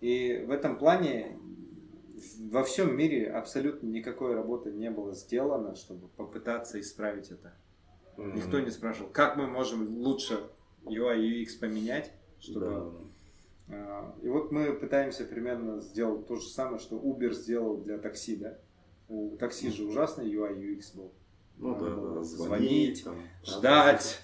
И в этом плане во всем мире абсолютно никакой работы не было сделано, чтобы попытаться исправить это. Mm-hmm. Никто не спрашивал, как мы можем лучше UI UX поменять, чтобы... Да. А, и вот мы пытаемся примерно сделать то же самое, что Uber сделал для такси, да? У такси же ужасный UI UX был. Ну да, да, звонить, там, ждать,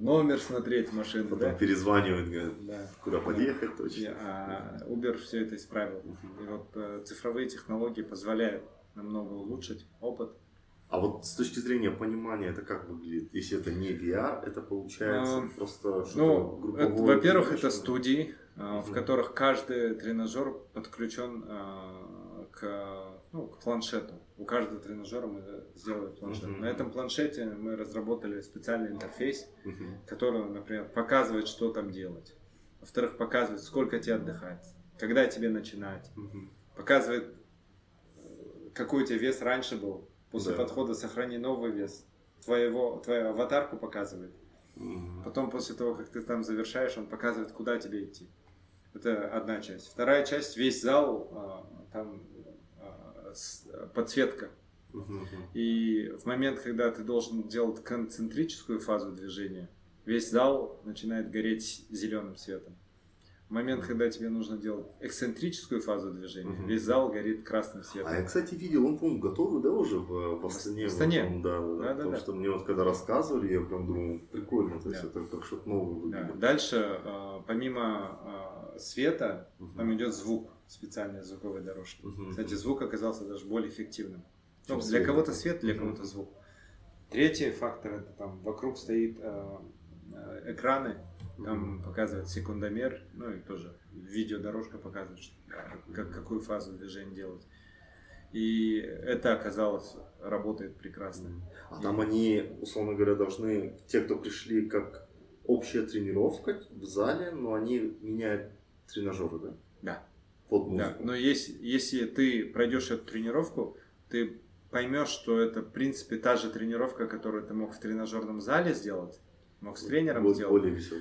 номер смотреть машины. Потом да? перезванивать, да. куда подъехать точно. А Uber все это исправил. И вот э, цифровые технологии позволяют намного улучшить опыт. А вот с точки зрения понимания, это как выглядит? Если это не VR, это получается а, просто что-то ну, Во-первых, это студии, uh в которых каждый тренажер подключен а, к, ну, к планшету. У каждого тренажера мы сделали планшет. Uh-huh. На этом планшете мы разработали специальный интерфейс, uh-huh. который, например, показывает, что там делать. Во-вторых, показывает, сколько тебе отдыхать, когда тебе начинать. Uh-huh. Показывает, какой у тебя вес раньше был, После да. подхода сохрани новый вес. Твоего, твою аватарку показывает. Угу. Потом, после того, как ты там завершаешь, он показывает, куда тебе идти. Это одна часть. Вторая часть, весь зал, а, там а, подсветка. Угу. И в момент, когда ты должен делать концентрическую фазу движения, весь зал начинает гореть зеленым момент, когда тебе нужно делать эксцентрическую фазу движения, угу. весь зал горит красным светом. А я, кстати, видел, он, по-моему, готовый, да, уже в, в Астане? В Астане. Вот, да, да, да, да, потому да. что мне вот когда рассказывали, я прям думал, прикольно, то есть да. это как что-то новое выглядит. Да. Дальше, а, помимо а, света, угу. там идет звук, специальные звуковые дорожки. Угу. Кстати, звук оказался даже более эффективным. Ну, для кого-то свет, для угу. кого-то звук. Третий фактор, это там вокруг стоит экраны, там показывает секундомер, ну и тоже видеодорожка показывает, что, как, какую фазу движения делать. И это оказалось работает прекрасно. А и... там они, условно говоря, должны, те, кто пришли как общая тренировка в зале, но они меняют тренажеры, да? Да. Под музыку. Да, но если, если ты пройдешь эту тренировку, ты поймешь, что это, в принципе, та же тренировка, которую ты мог в тренажерном зале сделать, мог с тренером Будет сделать. более весело.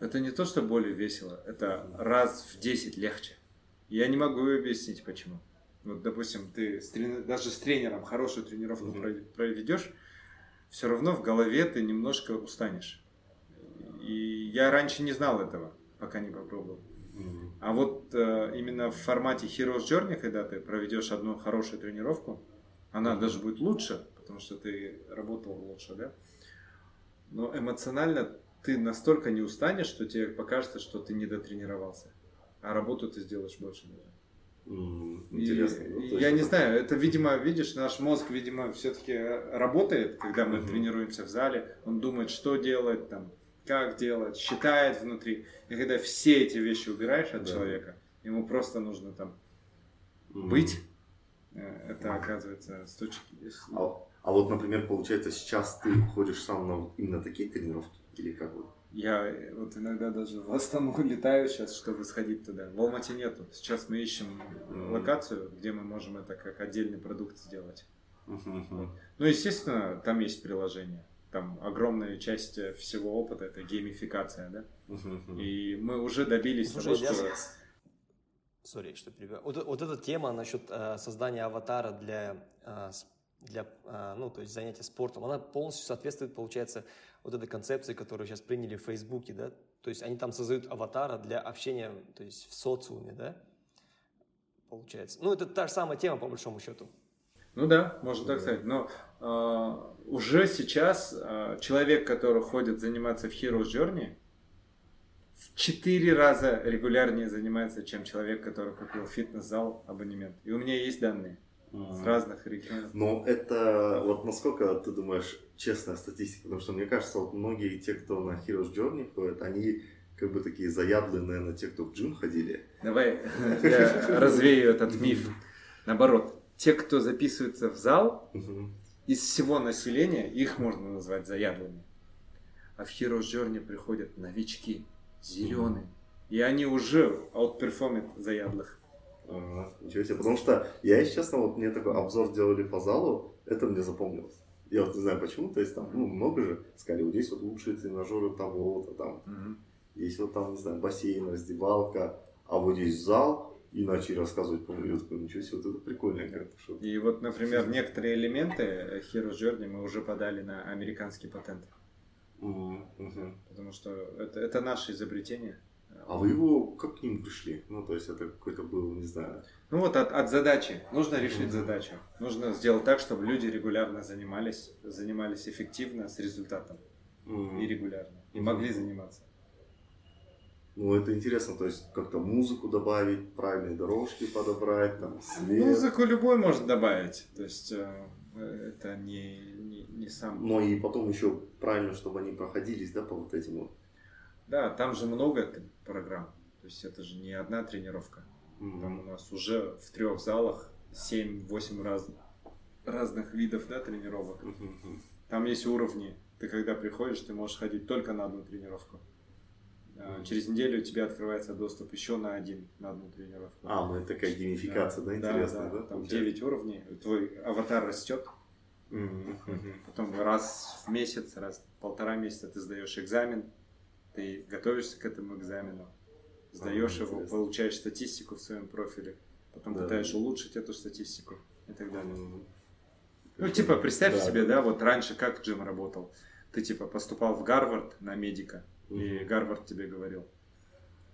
Это не то, что более весело, это раз в 10 легче. Я не могу объяснить, почему. Вот, допустим, ты с трени... даже с тренером хорошую тренировку mm-hmm. проведешь, все равно в голове ты немножко устанешь. И я раньше не знал этого, пока не попробовал. Mm-hmm. А вот э, именно в формате Heroes Journey, когда ты проведешь одну хорошую тренировку, она mm-hmm. даже будет лучше, потому что ты работал лучше, да? Но эмоционально ты настолько не устанешь, что тебе покажется, что ты не дотренировался. А работу ты сделаешь больше. Mm, интересно. И, ну, я не знаю, это, видимо, видишь, наш мозг, видимо, все-таки работает, когда мы mm-hmm. тренируемся в зале. Он думает, что делать, там, как делать, считает внутри. И когда все эти вещи убираешь от да. человека, ему просто нужно там mm-hmm. быть. Э, это оказывается с точки. А, а вот, например, получается, сейчас ты ходишь сам на именно такие тренировки? Или как вы? Я вот иногда даже в Астану [LAUGHS] летаю сейчас, чтобы сходить туда. В Алмате нету. Сейчас мы ищем mm-hmm. локацию, где мы можем это как отдельный продукт сделать. Mm-hmm. Ну, естественно, там есть приложение. Там огромная часть всего опыта это геймификация, да? Mm-hmm. И мы уже добились Слушай, того, что... Сори, что перебиваю. Вот, вот эта тема насчет э, создания аватара для, э, для э, ну, то есть занятия спортом, она полностью соответствует, получается, вот этой концепции, которую сейчас приняли в Фейсбуке, да, то есть они там создают аватара для общения, то есть в социуме, да, получается. Ну, это та же самая тема, по большому счету. Ну да, можно так сказать. Но э, уже сейчас э, человек, который ходит заниматься в Heroes Journey, в четыре раза регулярнее занимается, чем человек, который купил фитнес-зал абонемент. И у меня есть данные. С разных регионов. Но это вот насколько ты думаешь честная статистика, потому что мне кажется, вот многие те, кто на Heroes Journey ходят, они как бы такие заядлые, наверное, те, кто в джим ходили. Давай [LAUGHS] я развею этот миф. Наоборот, те, кто записывается в зал, из всего населения их можно назвать заядлыми. А в Heroes Journey приходят новички, зеленые. И они уже аутперформят заядлых. Ага, ничего себе. Потому что я, если честно, вот мне такой обзор делали по залу, это мне запомнилось. Я вот не знаю почему, то есть там, ну, много же сказали, вот здесь вот лучшие тренажеры того-то там. Mm-hmm. Есть вот там, не знаю, бассейн, раздевалка, а вот здесь зал, и начали рассказывать по я такой, ничего себе, вот это прикольно. Как что... И вот, например, некоторые элементы Heroes Journey мы уже подали на американский патент. Mm-hmm. Потому что это, это наше изобретение. А вы его как к ним пришли? Ну, то есть это какой-то был, не знаю. Ну вот от, от задачи. Нужно решить mm-hmm. задачу. Нужно сделать так, чтобы люди регулярно занимались, занимались эффективно с результатом. Mm-hmm. И регулярно. И mm-hmm. могли заниматься. Ну, это интересно, то есть как-то музыку добавить, правильные дорожки подобрать, там, свет. Музыку любой может добавить, то есть э, это не, не, не сам... Но и потом еще правильно, чтобы они проходились, да, по вот этим вот да, там же много программ. То есть это же не одна тренировка. Mm-hmm. Там у нас уже в трех залах 7-8 раз, разных видов да, тренировок. Mm-hmm. Там есть уровни. Ты когда приходишь, ты можешь ходить только на одну тренировку. Mm-hmm. Через неделю у тебя открывается доступ еще на один, на одну тренировку. А, ну это такая геймификация, да, да интересная, да? да? Там 9 уровней, твой аватар растет. Mm-hmm. Потом раз в месяц, раз в полтора месяца ты сдаешь экзамен, ты готовишься к этому экзамену, сдаешь а, его, интересно. получаешь статистику в своем профиле, потом да. пытаешься улучшить эту статистику и так далее. Mm-hmm. Ну, типа, представь да, себе, да. да, вот раньше как Джим работал. Ты, типа, поступал в Гарвард на медика, mm-hmm. и Гарвард тебе говорил,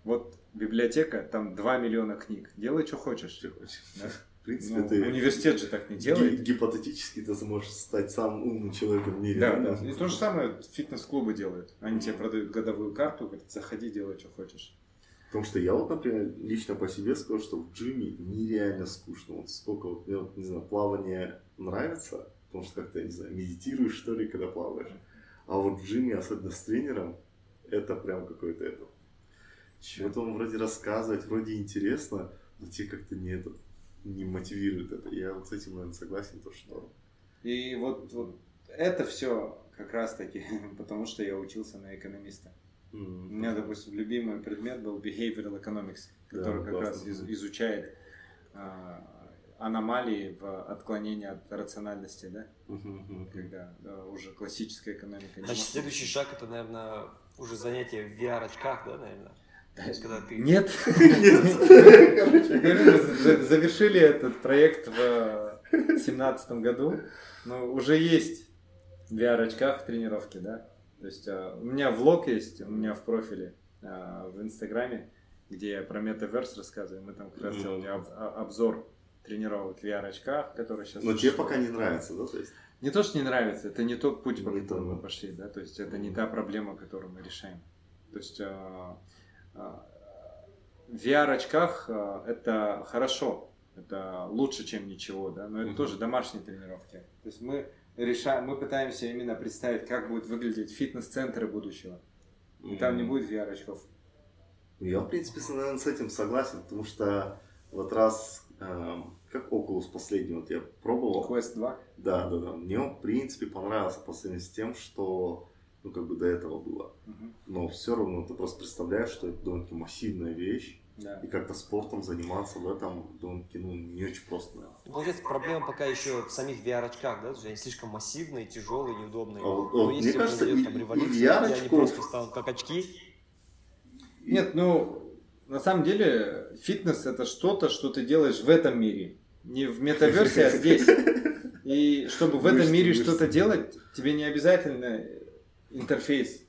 вот библиотека, там 2 миллиона книг, делай, что хочешь. Что хочешь. Да? Принципе, ну, ты... Университет же так не делает. Гипотетически ты сможешь стать самым умным человеком в мире. Да, да. И то же самое фитнес-клубы делают. Они тебе продают годовую карту, говорят, заходи, делай, что хочешь. Потому что я вот, например, лично по себе скажу, что в джиме нереально скучно. Вот сколько, вот, мне вот, не знаю, плавание нравится, потому что как-то, не знаю, медитируешь, что ли, когда плаваешь. А вот в джиме, особенно с тренером, это прям какой-то это. Чего-то он вроде рассказывает, вроде интересно, но тебе как-то не этот не мотивирует это. Я вот с этим, наверное, согласен, то, что... И вот, вот это все как раз-таки [LAUGHS] потому, что я учился на экономиста. Mm-hmm. У меня, допустим, любимый предмет был behavioral economics, который да, как раз из, изучает а, аномалии в отклонении от рациональности, да? Mm-hmm. Когда да, уже классическая экономика. Значит, следующий шаг это, наверное, уже занятие в VR-очках, да, наверное? То есть, когда ты... Нет. [LAUGHS] Нет. Завершили этот проект в семнадцатом году. Но уже есть в VR-очках тренировки, да? То есть а, у меня влог есть, у меня в профиле а, в Инстаграме, где я про метаверс рассказываю. Мы там как раз делали обзор тренировок в VR-очках, которые сейчас... Но тебе пока не нравится, да? То есть... Не то, что не нравится, это не тот путь, по которому мы пошли, да? То есть это не та проблема, которую мы решаем. То есть а, в VR-очках э, это хорошо, это лучше, чем ничего, да, но это mm-hmm. тоже домашние тренировки. То есть мы решаем, мы пытаемся именно представить, как будут выглядеть фитнес-центры будущего. И mm-hmm. там не будет VR-очков. Я, в принципе, наверное, с этим согласен, потому что вот раз, э, как Oculus последний, вот я пробовал. Quest 2? Да, да, да. Мне в принципе, понравился по сравнению с тем, что ну, как бы до этого было. Угу. Но все равно ты просто представляешь, что это довольно-таки массивная вещь. Да. И как-то спортом заниматься в этом довольно-таки ну, не очень просто. Ну, получается, проблема пока еще в самих VR-очках, да? Они слишком массивные, тяжелые, неудобные. А, вот, Но если мне кажется, и, там, и VR они просто станут как очки. Нет, ну, на самом деле, фитнес это что-то, что ты делаешь в этом мире. Не в метаверсе, а здесь. [LAUGHS] И чтобы в этом мире что-то делать, тебе не обязательно интерфейс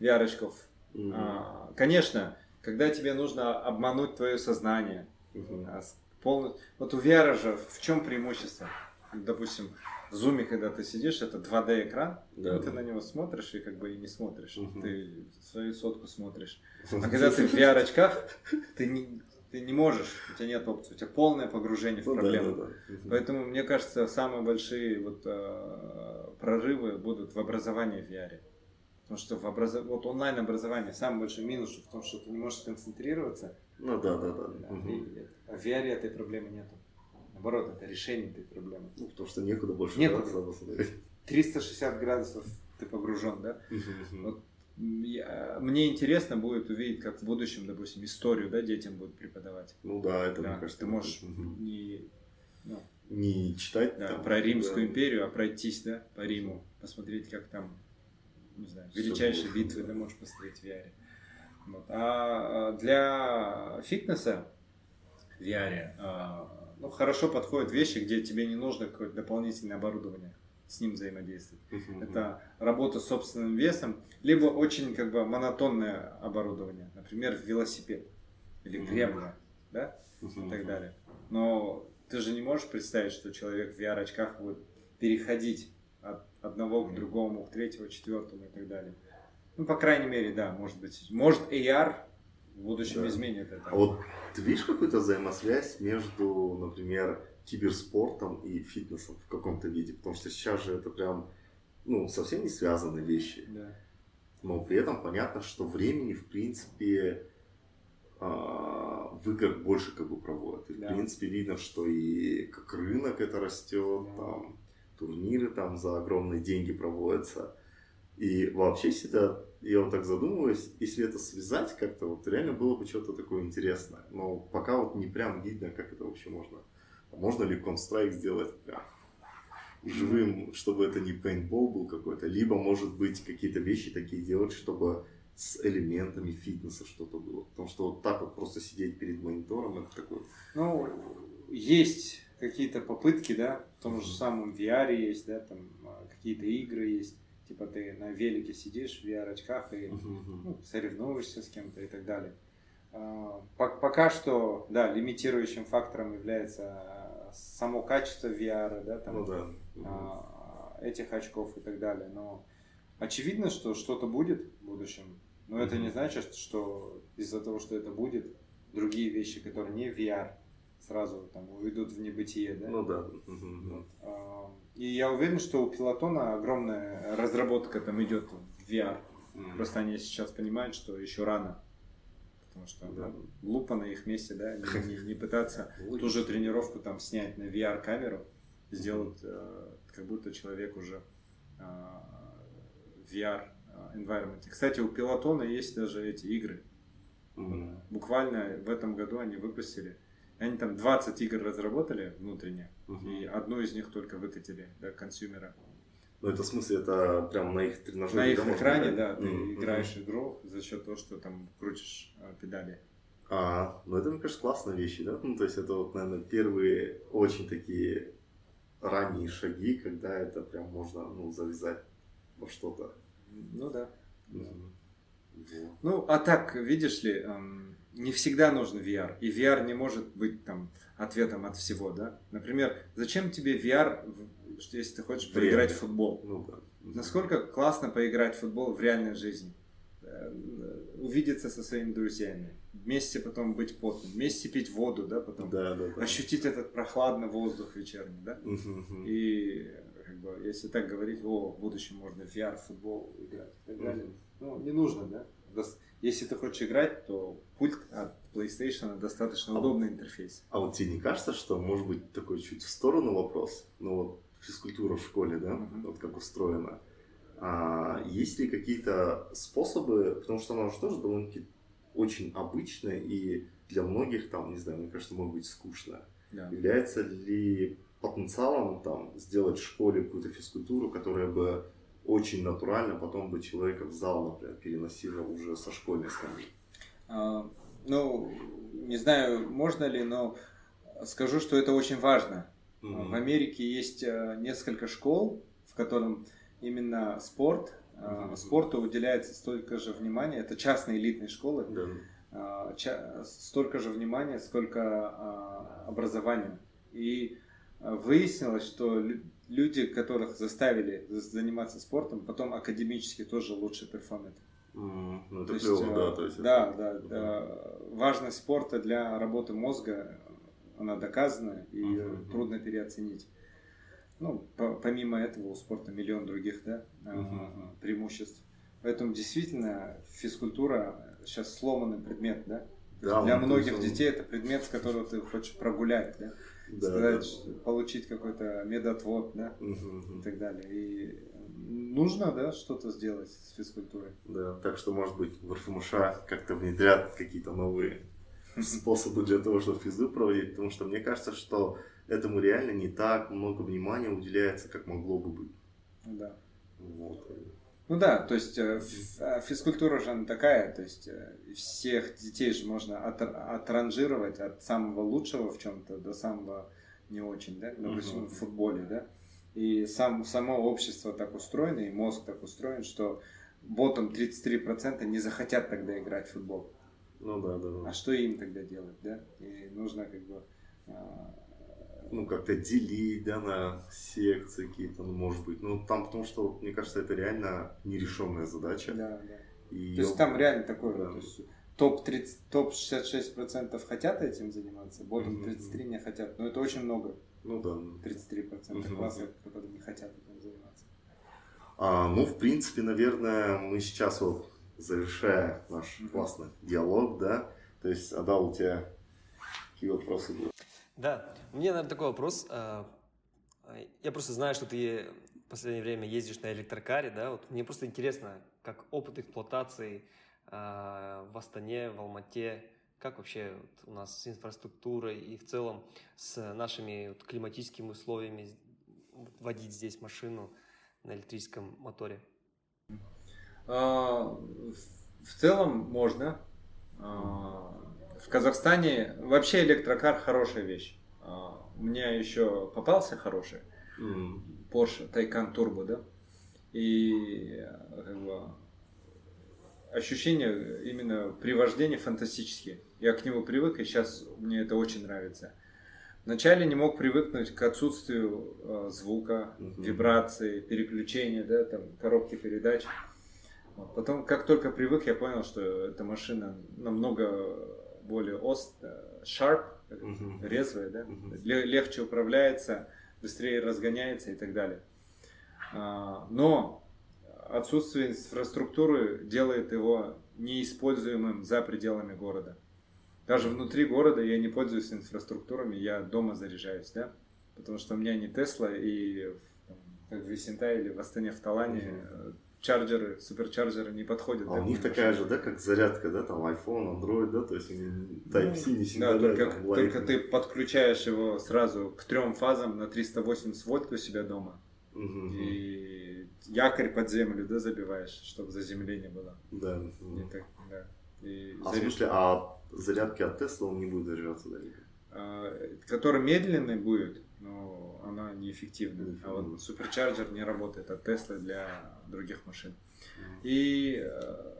VR-очков. Mm-hmm. А, конечно, когда тебе нужно обмануть твое сознание, mm-hmm. полностью... вот у VR же в чем преимущество? Допустим, в зуме, когда ты сидишь, это 2D экран, да. ты на него смотришь и как бы и не смотришь. Угу. Ты свою сотку смотришь. А когда ты в [LAUGHS] VR очках, ты не, ты не можешь, у тебя нет опции, у тебя полное погружение в ну проблему. Да, да, да. Поэтому, мне кажется, самые большие вот, э, прорывы будут в образовании в VR. Потому что в образов... вот онлайн образование самый большой минус в том, что ты не можешь сконцентрироваться. Ну да, да, да. да. Угу. И, а в VR этой проблемы нету. Наоборот, это решение этой проблемы. Ну, потому что некуда больше некуда. 360 градусов ты погружен, да? Угу. Вот я, мне интересно будет увидеть, как в будущем, допустим, историю, да, детям будут преподавать. Ну да, это, да, мне кажется, ты можешь угу. не, ну, не читать да, там, про Римскую да. империю, а пройтись, да, по Риму, посмотреть, как там не знаю, величайшие Все битвы ты можешь посмотреть в VR. Вот. А для фитнеса VR. А, ну, хорошо подходят вещи, где тебе не нужно какое-то дополнительное оборудование с ним взаимодействовать. Uh-huh. Это работа с собственным весом, либо очень как бы монотонное оборудование, например, велосипед или гребля, uh-huh. да, uh-huh. и так далее. Но ты же не можешь представить, что человек в VR-очках будет переходить одного к другому, к третьему, четвертому и так далее. Ну, по крайней мере, да, может быть. Может, AR в будущем да. изменит это. А вот ты видишь какую-то взаимосвязь между, например, киберспортом и фитнесом в каком-то виде? Потому что сейчас же это прям, ну, совсем не связанные вещи. Да. Но при этом понятно, что времени, в принципе, а, в играх больше как бы проводят. И, да. в принципе, видно, что и как рынок это растет, да. там турниры там за огромные деньги проводятся. И вообще, это, я вот так задумываюсь, если это связать как-то, вот реально было бы что-то такое интересное. Но пока вот не прям видно, как это вообще можно. Можно ли Counter-Strike сделать прям живым, чтобы это не пейнтбол был какой-то, либо, может быть, какие-то вещи такие делать, чтобы с элементами фитнеса что-то было. Потому что вот так вот просто сидеть перед монитором, это такое... Ну, есть какие-то попытки, да, в том же самом VR есть, да, там а, какие-то игры есть, типа ты на велике сидишь в VR-очках и ну, соревнуешься с кем-то и так далее. А, пока что, да, лимитирующим фактором является а, само качество VR, да, там, ну, да. этих очков и так далее, но очевидно, что что-то будет в будущем, но это не значит, что из-за того, что это будет, другие вещи, которые не VR, сразу там уйдут в небытие, да? Ну да. Вот. А, и я уверен, что у пилотона огромная разработка там идет в VR. Mm-hmm. Просто они сейчас понимают, что еще рано. Потому что да. да, глупо на их месте, да, не, не, не пытаться [LAUGHS] ту же тренировку там снять на VR-камеру, сделать э, как будто человек уже э, в VR э, environment. Кстати, у пилотона есть даже эти игры. Mm-hmm. Буквально в этом году они выпустили они там 20 игр разработали внутренне, угу. и одну из них только выкатили до консюмера. Ну, это в смысле, это прям на их тренажере? На их экране, да, ты mm-hmm. играешь игру за счет того, что там крутишь э, педали. А, ну это, мне кажется, классные вещи, да? Ну, то есть это вот, наверное, первые очень такие ранние шаги, когда это прям можно, ну, завязать во что-то. Ну да. Mm-hmm. Ну, а так, видишь ли, эм, не всегда нужен VR. И VR не может быть там ответом от всего, да? Например, зачем тебе VR, если ты хочешь Время. поиграть в футбол? Ну, да. Насколько классно поиграть в футбол в реальной жизни? Э, увидеться со своими друзьями, вместе потом быть потным, вместе пить воду, да, потом да, да, да. ощутить этот прохладный воздух вечерний, да? И как бы, если так говорить, о, в будущем можно в VR, футбол играть и так далее, ну, не нужно, да? Если ты хочешь играть, то пульт от PlayStation достаточно а, удобный интерфейс. А вот тебе не кажется, что может быть такой чуть в сторону вопрос? Ну вот физкультура в школе, да, uh-huh. вот как устроена. А, есть ли какие-то способы, потому что она уже тоже довольно-таки очень обычная и для многих там, не знаю, мне кажется, может быть скучно. Yeah. Является ли потенциалом там сделать в школе какую-то физкультуру, которая бы очень натурально потом бы человека в зал, например, переносило уже со школьной скамьи? А, ну, не знаю, можно ли, но скажу, что это очень важно. Mm-hmm. В Америке есть э, несколько школ, в котором именно спорт, mm-hmm. спорту уделяется столько же внимания. Это частные элитные школы. Yeah. Столько же внимания, сколько образования. И выяснилось, что люди, которых заставили заниматься спортом, потом академически тоже лучше перформят. Mm, ну, это клево, есть, да. То есть да, это... да, да. Важность спорта для работы мозга, она доказана и uh-huh, трудно переоценить. Ну, по, помимо этого у спорта миллион других да, uh-huh. преимуществ. Поэтому действительно физкультура сейчас сломанный предмет, да? да для многих детей это предмет, с которого ты хочешь прогулять, да? Да, сказать, да. получить какой-то медотвод, да, угу. и так далее. И нужно, да, что-то сделать с физкультурой. Да, так что, может быть, в РФМШ как-то внедрят какие-то новые способы для того, чтобы физу проводить, потому что мне кажется, что этому реально не так много внимания уделяется, как могло бы быть. Да. Вот. Ну да, то есть э, а физкультура же она такая, то есть э, всех детей же можно от, отранжировать от самого лучшего в чем-то до самого не очень, да, допустим, uh-huh. в футболе, да. И сам, само общество так устроено, и мозг так устроен, что ботом 33% не захотят тогда играть в футбол. Ну да, да, да. А что им тогда делать, да? И нужно как бы а, ну, как-то делить, да, на секции какие-то, ну, может быть. Ну, там, потому что, мне кажется, это реально нерешенная задача. Да, да. И то есть там реально такое, да. то есть топ-30, топ-66% хотят этим заниматься, ботом 33 не хотят, но это очень много. Ну да. 33% угу. класса, которые не хотят этим заниматься. А, ну, в принципе, наверное, мы сейчас вот, завершая наш угу. классный диалог, да, то есть, Адал, у тебя какие вопросы будут? Да, у меня, наверное, такой вопрос. А, я просто знаю, что ты в последнее время ездишь на электрокаре, да, вот мне просто интересно, как опыт эксплуатации а, в Астане, в Алмате, как вообще вот у нас с инфраструктурой и в целом с нашими вот климатическими условиями водить здесь машину на электрическом моторе? А, в целом можно. В Казахстане вообще электрокар хорошая вещь. А, у меня еще попался хороший mm. Porsche Taycan Turbo, да? И как бы, ощущения именно при вождении фантастические. Я к нему привык, и сейчас мне это очень нравится. Вначале не мог привыкнуть к отсутствию э, звука, mm-hmm. вибрации, переключения, да, там, коробки передач. Потом, как только привык, я понял, что эта машина намного более ост, э, sharp, uh-huh. резвая, да, uh-huh. легче управляется, быстрее разгоняется и так далее. А, но отсутствие инфраструктуры делает его неиспользуемым за пределами города. Даже внутри города я не пользуюсь инфраструктурами, я дома заряжаюсь, да, потому что у меня не Тесла и как в Висентай или в Астане в Талане uh-huh чарджеры, суперчарджеры не подходят. А у них такая же, да, как зарядка, да, там iPhone, Android, да, то есть они Type-C не всегда. Да, только, там, только ты подключаешь его сразу к трем фазам на 380 вольт у себя дома. Угу. И якорь под землю, да, забиваешь, чтобы заземление было. Да. Не так, да. И а заряд... в смысле, а зарядки от Tesla он не будет заряжаться, да? А, который медленный будет, но она неэффективна. А вот суперчарджер не работает от Tesla для других машин. И, э,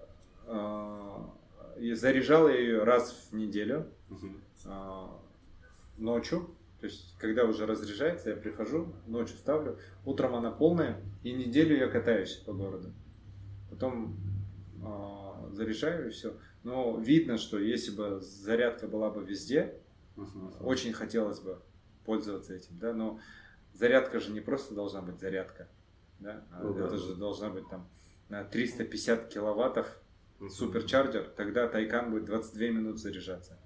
э, заряжал я ее раз в неделю э, ночью. То есть, когда уже разряжается, я прихожу, ночью ставлю, утром она полная, и неделю я катаюсь по городу. Потом э, заряжаю и все. Но видно, что если бы зарядка была бы везде, очень хотелось бы пользоваться этим, да, но зарядка же не просто должна быть зарядка, да, а ну, это да. же должна быть там на 350 киловаттов суперчарджер, тогда Тайкан будет 22 минуты заряжаться.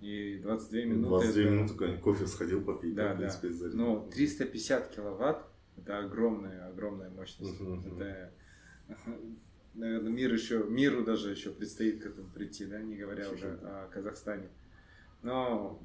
И 22 ну, минуты... 22 это... минуты, кофе сходил попить, да, да, в принципе, да. Но 350 киловатт, это огромная, огромная мощность. Uh-huh, это, [LAUGHS] наверное, мир еще, миру даже еще предстоит к этому прийти, да, не говоря уже о Казахстане. Но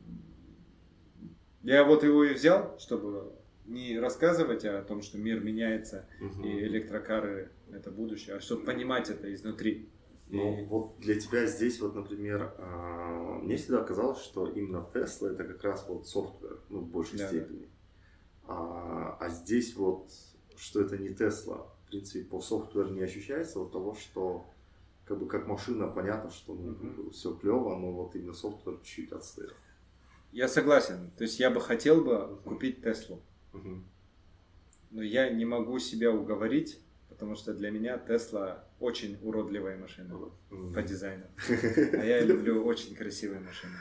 я вот его и взял, чтобы не рассказывать о том, что мир меняется угу. и электрокары это будущее, а чтобы понимать это изнутри. Ну, и... вот для тебя здесь, вот, например, а, мне всегда казалось, что именно Tesla это как раз вот софтвер, ну, в большей да, степени. Да. А, а здесь вот, что это не Tesla, в принципе, по софтверу не ощущается вот того, что как бы как машина, понятно, что ну, mm все клево, но вот именно софтвер чуть отстает. Я согласен. То есть я бы хотел бы купить Теслу. Но я не могу себя уговорить, потому что для меня Тесла очень уродливая машина по дизайну. [LAUGHS] А я люблю очень красивые машины.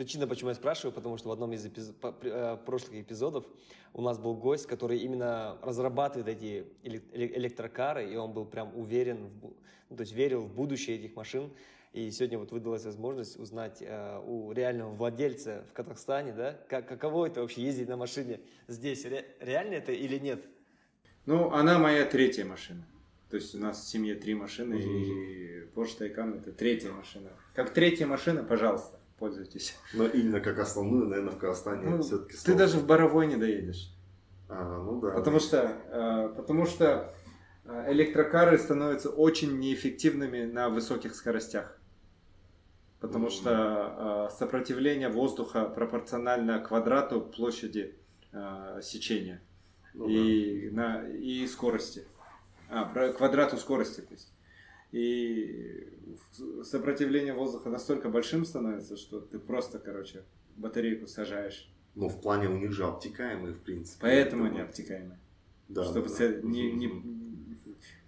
Причина, почему я спрашиваю, потому что в одном из эпиз... Э, прошлых эпизодов у нас был гость, который именно разрабатывает эти электрокары, и он был прям уверен, в... ну, то есть верил в будущее этих машин. И сегодня вот выдалась возможность узнать э, у реального владельца в Казахстане, да, как, каково это вообще ездить на машине здесь. Ре, реально это или нет? Ну, она моя третья машина. То есть у нас в семье три машины, угу. и Porsche Taycan это третья машина. Как третья машина, пожалуйста, пользуйтесь. Но именно как основную, наверное, в Казахстане ну, все-таки Ты даже в Боровой не доедешь. А, ну да. Потому что, э, потому что А, электрокары становятся очень неэффективными на высоких скоростях. Потому Ну, что э, сопротивление воздуха пропорционально квадрату площади э, сечения Ну и, на, и скорости. А, про- квадрату скорости, то есть. И сопротивление воздуха настолько большим становится, что ты просто, короче, батарейку сажаешь. Но в плане у них же обтекаемые, в принципе. Поэтому они обтекаемые. Да, чтобы да. се- не, не-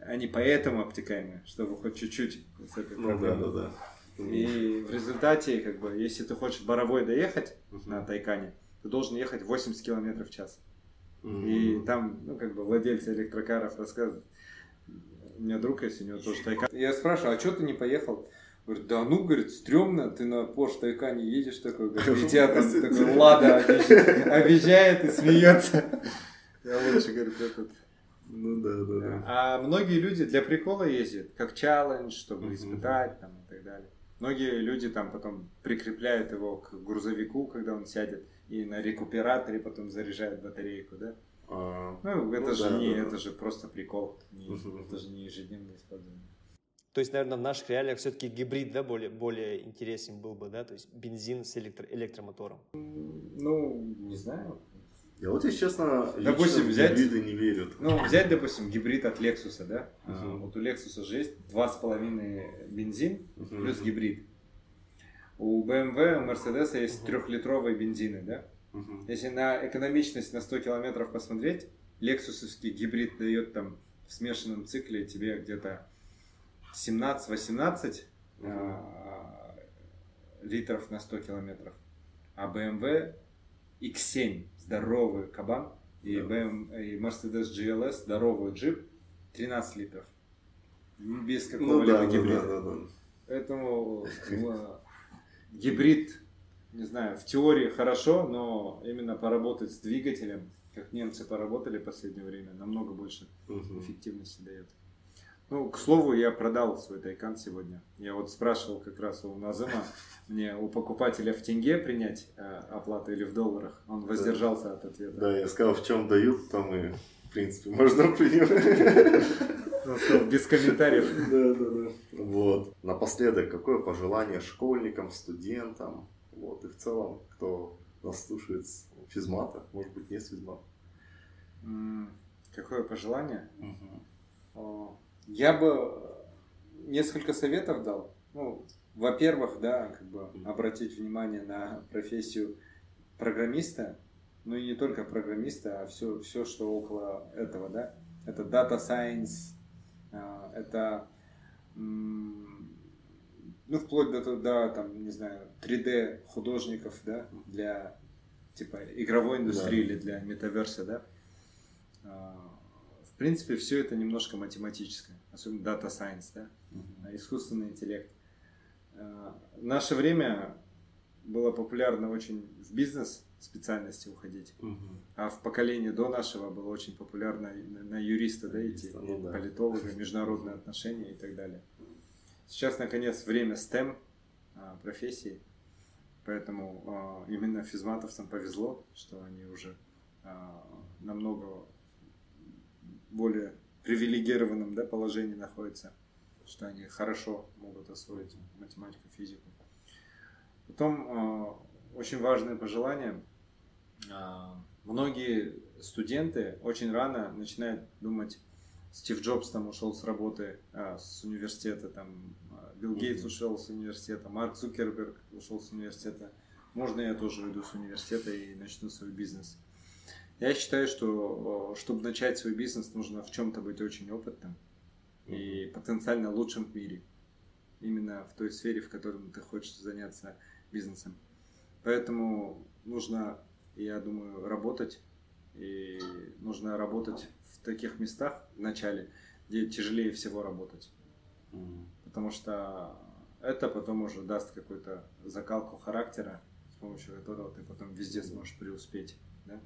они поэтому обтекаемые, чтобы хоть чуть-чуть с этой Ну да, да, да. И в результате, как бы, если ты хочешь Боровой доехать Мгм. на Тайкане, ты должен ехать 80 километров в час. Мгм. И там, ну, как бы, владельцы электрокаров рассказывают. У меня друг есть, у него тоже Тайкан. Я спрашиваю, а что ты не поехал? Говорит, да ну, говорит, стрёмно, ты на Porsche Тайкане едешь такой, говорит, и тебя там такой Лада объезжает и смеется. Я лучше, говорит, этот... Ну да, да, да. А многие люди для прикола ездят, как челлендж, чтобы испытать там и так далее. Многие люди там потом прикрепляют его к грузовику, когда он сядет, и на рекуператоре потом заряжают батарейку, да? А, Ну, это Ну же да, не, да, да. это же просто прикол, не- Мгм. это же не ежедневное использование. То есть, наверное, в наших реалиях все-таки гибрид, да, более, более интересен был бы, да, то есть бензин с электро- электромотором. Ну, не знаю. Я вот, если честно, лично Допустим, в взять- гибриды не верю. Ну, взять, допустим, гибрид от Lexus, да? А, Мгм. Вот у Lexus же есть 2,5 бензин Мгм. плюс гибрид. У BMW, у Mercedes есть трехлитровые бензины, да? Мгм. Если на экономичность на 100 километров посмотреть, лексусовский гибрид дает там в смешанном цикле тебе где-то 17-18 Мгм. а, литров на 100 километров. А BMW X7 здоровый кабан и, Да. BM, и Mercedes GLS здоровый джип 13 литров. Без Ну какого-либо да, да, гибрида. да, да, да. Поэтому [LAUGHS] э, гибрид, не знаю, в теории хорошо, но именно поработать с двигателем, как немцы поработали в последнее время, намного больше эффективности дает. Ну, к слову, я продал свой Тайкан сегодня. Я вот спрашивал как раз у Назыма, [LAUGHS] мне у покупателя в тенге принять э, оплату или в долларах. Он воздержался от ответа. Да, я сказал, в чем дают, там и, в принципе, можно принимать. Он [LAUGHS] сказал, без комментариев. [LAUGHS] Да, да, да. Вот. Напоследок, какое пожелание школьникам, студентам, вот, и в целом, кто нас слушает с физмата, может быть, не с физмата. Какое пожелание? Мгм. Я бы несколько советов дал. Ну, во-первых, да, как бы обратить внимание на профессию программиста, ну и не только программиста, а все, все что около этого, да. Это data science, а, это ну, вплоть до, до, там, не знаю, 3D художников, да, для типа игровой индустрии Да. или для метаверса, да. А, В принципе, все это немножко математическое, особенно data science, да, Мгм. искусственный интеллект. А, В наше время было популярно очень в бизнес специальности уходить, Мгм. а в поколении до нашего было очень популярно на, юриста да, идти, ну да. политолога, [LAUGHS] международные отношения и так далее. Сейчас, наконец, время STEM а, профессии, поэтому а, именно физматовцам повезло, что они уже а, намного более привилегированном да, положении находятся, что они хорошо могут освоить математику, физику. Потом а, очень важное пожелание. А, Многие студенты очень рано начинают думать, Стив Джобс там ушел с работы, а, с университета, там Билл Гейтс Мгм. ушел с университета, Марк Цукерберг ушел с университета. Можно я тоже уйду с университета и начну свой бизнес? Я считаю, что чтобы начать свой бизнес, нужно в чем-то быть очень опытным и потенциально лучшим в мире. Именно в той сфере, в которой ты хочешь заняться бизнесом. Поэтому нужно, я думаю, работать. И нужно работать в таких местах в начале, где тяжелее всего работать. Потому что это потом уже даст какую-то закалку характера, с помощью которого ты потом везде сможешь преуспеть. Да?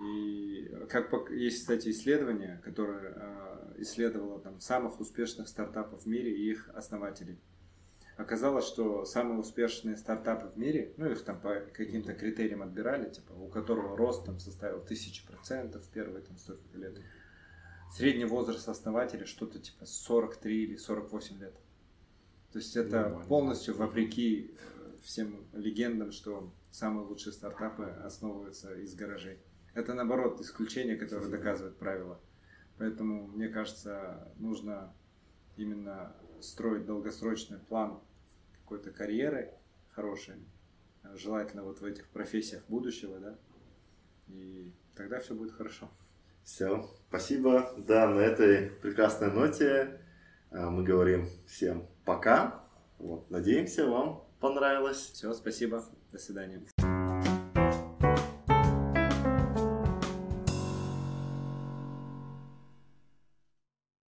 И как пок- есть, кстати, исследование, которое э, исследовало там самых успешных стартапов в мире и их основателей. Оказалось, что самые успешные стартапы в мире, ну их там по каким-то критериям отбирали, типа у которого рост там составил тысячи процентов первые там столько лет, средний возраст основателя что-то типа 43 или 48 лет. То есть это Нормально. полностью вопреки э, всем легендам, что самые лучшие стартапы основываются из гаражей. Это наоборот исключение, которое доказывает правило. Поэтому, мне кажется, нужно именно строить долгосрочный план какой-то карьеры хорошей, желательно вот в этих профессиях будущего, да, и тогда все будет хорошо. Все, спасибо. Да, на этой прекрасной ноте э, мы говорим всем пока. Вот, надеемся, вам понравилось. Все, спасибо, до свидания.